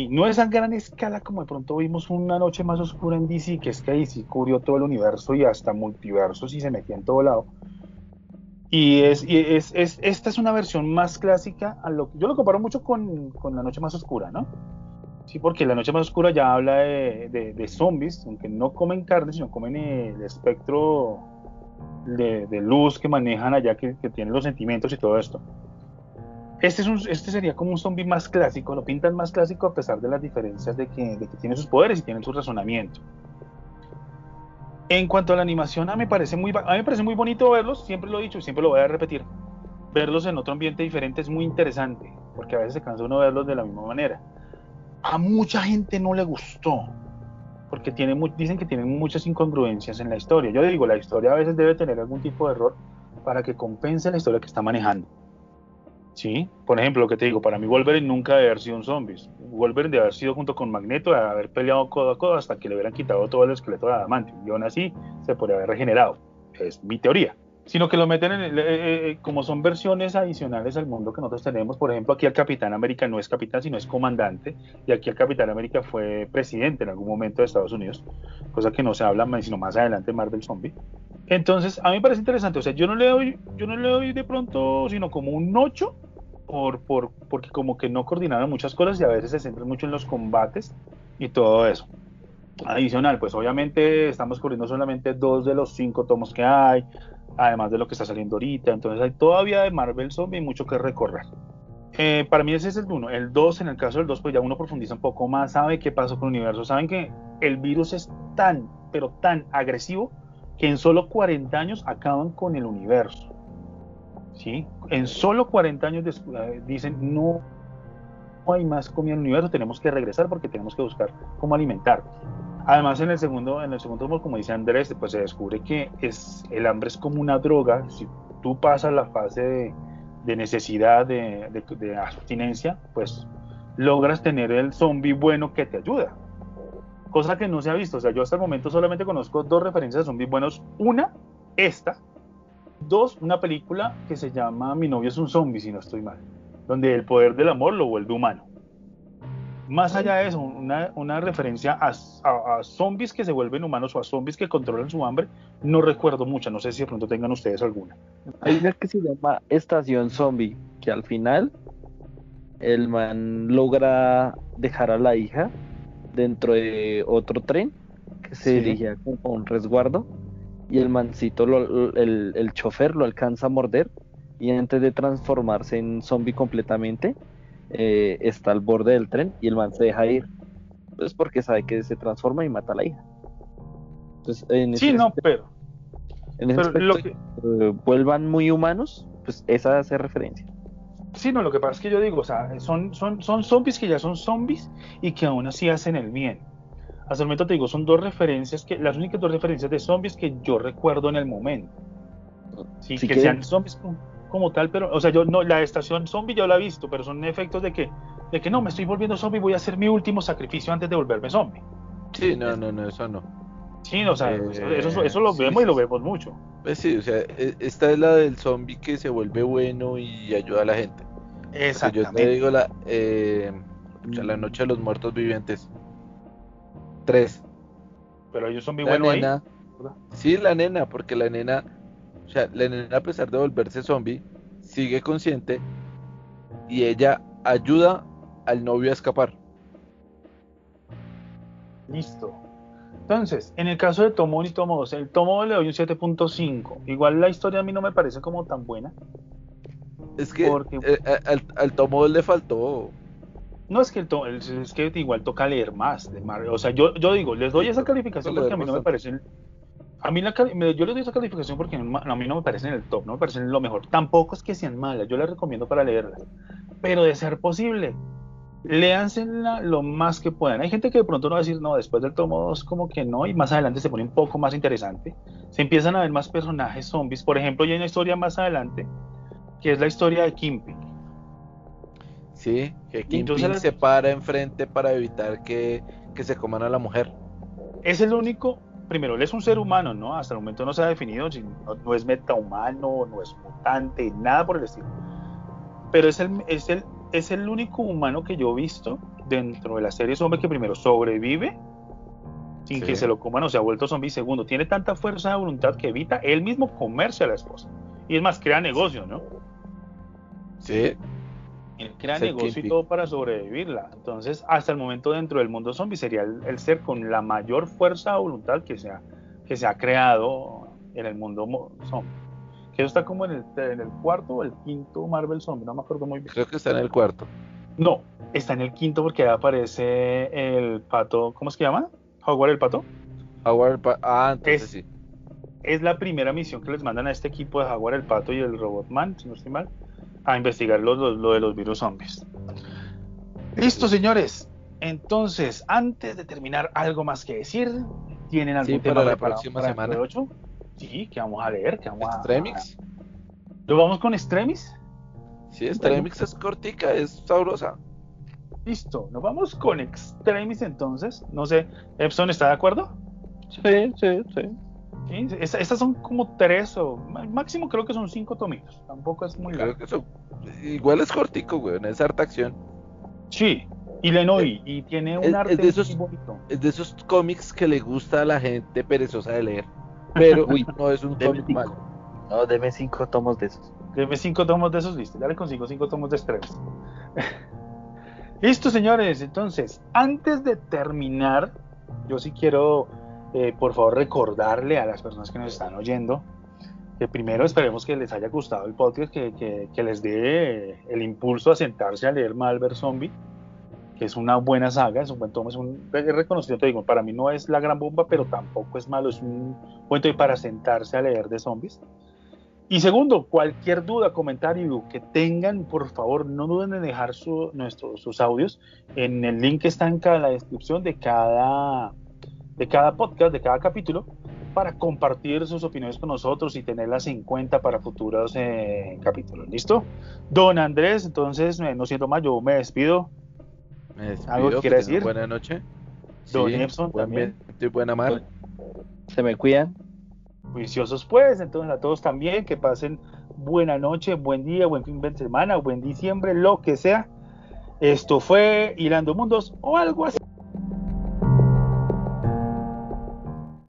No es a gran escala como de pronto vimos una noche más oscura en DC, que es que DC cubrió todo el universo y hasta multiversos y se metía en todo lado. Y, es, es, es, esta es una versión más clásica. A lo, yo lo comparo mucho con, La Noche Más Oscura, ¿no? Sí, porque La Noche Más Oscura ya habla de, de, zombies, aunque no comen carne, sino comen el espectro de, de luz que manejan allá, que tienen los sentimientos y todo esto. Este, es un, este sería como un zombie más clásico, lo pintan más clásico a pesar de las diferencias de que, de tiene sus poderes y tiene su razonamiento. En cuanto a la animación, a mí, me parece muy, bonito verlos, siempre lo he dicho y siempre lo voy a repetir. Verlos en otro ambiente diferente es muy interesante, porque a veces se cansa uno verlos de la misma manera. A mucha gente no le gustó, porque dicen que tienen muchas incongruencias en la historia. Yo digo, la historia a veces debe tener algún tipo de error para que compense la historia que está manejando. Sí, por ejemplo, lo que te digo, para mí Wolverine nunca debe haber sido un zombie. Wolverine debe haber sido junto con Magneto, de haber peleado codo a codo hasta que le hubieran quitado todo el esqueleto de Adamantium. Y aún así se podría haber regenerado. Es mi teoría. Sino que lo meten en el, eh, eh, eh, como son versiones adicionales al mundo que nosotros tenemos. Por ejemplo, aquí el Capitán América no es capitán, sino es comandante. Y aquí el Capitán América fue presidente en algún momento de Estados Unidos. Cosa que no se habla, sino más adelante Marvel Zombie. Entonces, a mí me parece interesante. O sea, yo no le doy, yo no le doy de pronto, sino como un 8, por, por, porque como que no coordinaron muchas cosas y a veces se centran mucho en los combates y todo eso. Adicional, pues obviamente estamos cubriendo solamente dos de los cinco tomos que hay, además de lo que está saliendo ahorita. Entonces hay todavía de Marvel Zombie mucho que recorrer. Eh, para mí ese es el uno. El 2, en el caso del 2, pues ya uno profundiza un poco más, sabe qué pasó con el universo. Saben que el virus es tan, pero tan agresivo que en solo 40 años acaban con el universo. ¿Sí? En solo 40 años eh, dicen, no hay más comida en el universo, tenemos que regresar porque tenemos que buscar cómo alimentarnos. Además, en el segundo, en el segundo como dice Andrés, pues se descubre que es, el hambre es como una droga. Si tú pasas la fase de, necesidad, de, de, abstinencia, pues logras tener el zombie bueno que te ayuda. Cosa que no se ha visto. O sea, yo hasta el momento solamente conozco dos referencias de zombies buenos. Una, esta. Dos, una película que se llama Mi novio es un zombie, si no estoy mal. Donde el poder del amor lo vuelve humano. Más allá de eso, una, una referencia a, a, zombies que se vuelven humanos o a zombies que controlan su hambre, no recuerdo mucha. No sé si de pronto tengan ustedes alguna. Hay una que se llama Estación Zombie, que al final el man logra dejar a la hija dentro de otro tren que se dirigía como a un resguardo y el mancito, el, el chofer lo alcanza a morder y antes de transformarse en zombie completamente, eh, está al borde del tren y el man se deja ir. Pues porque sabe que se transforma y mata a la hija. Entonces, en sí, no, pero. En ese pero lo que... Eh, vuelvan muy humanos, pues esa hace referencia. Sí, no, lo que pasa es que yo digo, o sea, son, son, son zombies que ya son zombies y que aún así hacen el bien. Hasta el momento te digo, son dos referencias, que las únicas dos referencias de zombies que yo recuerdo en el momento. Sí, que, sean zombies como, tal, pero, o sea, yo no, la estación zombie yo la he visto, pero son efectos de que, de que no, me estoy volviendo zombie, voy a hacer mi último sacrificio antes de volverme zombie. Sí, no, no, no, eso no. Sí, o sea, eso, eso, lo vemos y lo vemos mucho. Pues sí, o sea, e, esta es la del zombie que se vuelve bueno y ayuda a la gente. Exactamente. yo te digo la, eh, la noche de los muertos vivientes. Tres. Pero ellos son muy buenos ahí. Sí, la nena, porque la nena, o sea, la nena a pesar de volverse zombie, sigue consciente y ella ayuda al novio a escapar. Listo. Entonces, en el caso de Tomo y Tomo 2, el Tomo le doy un 7.5. Igual la historia a mí no me parece como tan buena. Es que eh, al, al Tomo le faltó. No es que el, es que igual toca leer más de Marvel. O sea, yo, yo digo, les doy esa calificación porque a mí no me parecen. A mí la, yo les doy esa calificación porque a mí no me parecen el top, no me parecen lo mejor. Tampoco es que sean malas, yo las recomiendo para leerlas. Pero de ser posible, léansela lo más que puedan. Hay gente que de pronto no va a decir, no, después del tomo 2 como que no, y más adelante se pone un poco más interesante. Se empiezan a ver más personajes zombies. Por ejemplo, ya hay una historia más adelante que es la historia de Kimping. Sí, que Kimping se para enfrente para evitar que, se coman a la mujer. Es el único, primero, él es un ser humano, ¿no? Hasta el momento no se ha definido, no, no es metahumano, no es mutante, nada por el estilo. Pero es el, es el, es el único humano que yo he visto dentro de la serie zombie que primero sobrevive sin que se lo coman o se ha vuelto zombie. Segundo, tiene tanta fuerza de voluntad que evita él mismo comerse a la esposa. Y es más, crea negocio, ¿no? Sí. Él crea negocio y todo para sobrevivirla. Entonces, hasta el momento dentro del mundo zombie sería el, ser con la mayor fuerza de voluntad que se ha, que se ha creado en el mundo zombie. Que eso está como en el, en el cuarto o el quinto Marvel Zombie, no me acuerdo muy bien. Creo que está en el cuarto. No, está en el quinto porque ahí aparece el pato, ¿cómo es que llama? Howard el pato. Howard el pato. Ah, entonces sí es la primera misión que les mandan a este equipo de Jaguar el Pato y el Robotman, si no estoy mal, a investigar lo, de los virus zombies. Listo, señores. Entonces, antes de terminar, ¿algo más que decir? ¿Tienen algún tema para la próxima semana? 8? Sí, que vamos a leer, que vamos ¿Extremix? ¿Lo vamos con Extremis? Sí, Extremix es cortica, es sabrosa. Listo, nos vamos con Extremis entonces. No sé, Epson, ¿está de acuerdo? Sí, sí, sí. Estas son como tres o máximo creo que son cinco tomitos. Tampoco es muy creo igual es cortico, güey, es harta acción. Sí, y Lenoy, eh, y tiene un arte de esos, muy bonito. Es de esos cómics que le gusta a la gente perezosa de leer. pero no es un cómic malo. No, deme cinco tomos de esos. Deme cinco tomos de esos, listo. Dale consigo cinco tomos de estrés. listo, señores. Entonces, antes de terminar, yo sí quiero, eh, por favor, recordarle a las personas que nos están oyendo que primero esperemos que les haya gustado el podcast, que, que, les dé el impulso a sentarse a leer Malver Zombie, que es una buena saga, es un buen tomo, es un reconocido, te digo, para mí no es la gran bomba, pero tampoco es malo, es un cuento para sentarse a leer de zombies. Y segundo, cualquier duda, comentario que tengan, por favor, no duden en dejar su, nuestros, sus audios en el link que está en cada, la descripción de cada, de cada podcast, de cada capítulo, para compartir sus opiniones con nosotros y tenerlas en cuenta para futuros eh, capítulos. ¿Listo? Don Andrés, entonces, no siento más, yo me despido. Me despido ¿Algo que quiere decir? Buenas noches. Don Epson también. Estoy buena mar. Se me cuidan. Juiciosos pues, entonces a todos también, que pasen buena noche, buen día, buen fin de semana, buen diciembre, lo que sea. Esto fue Hilando Mundos o algo así.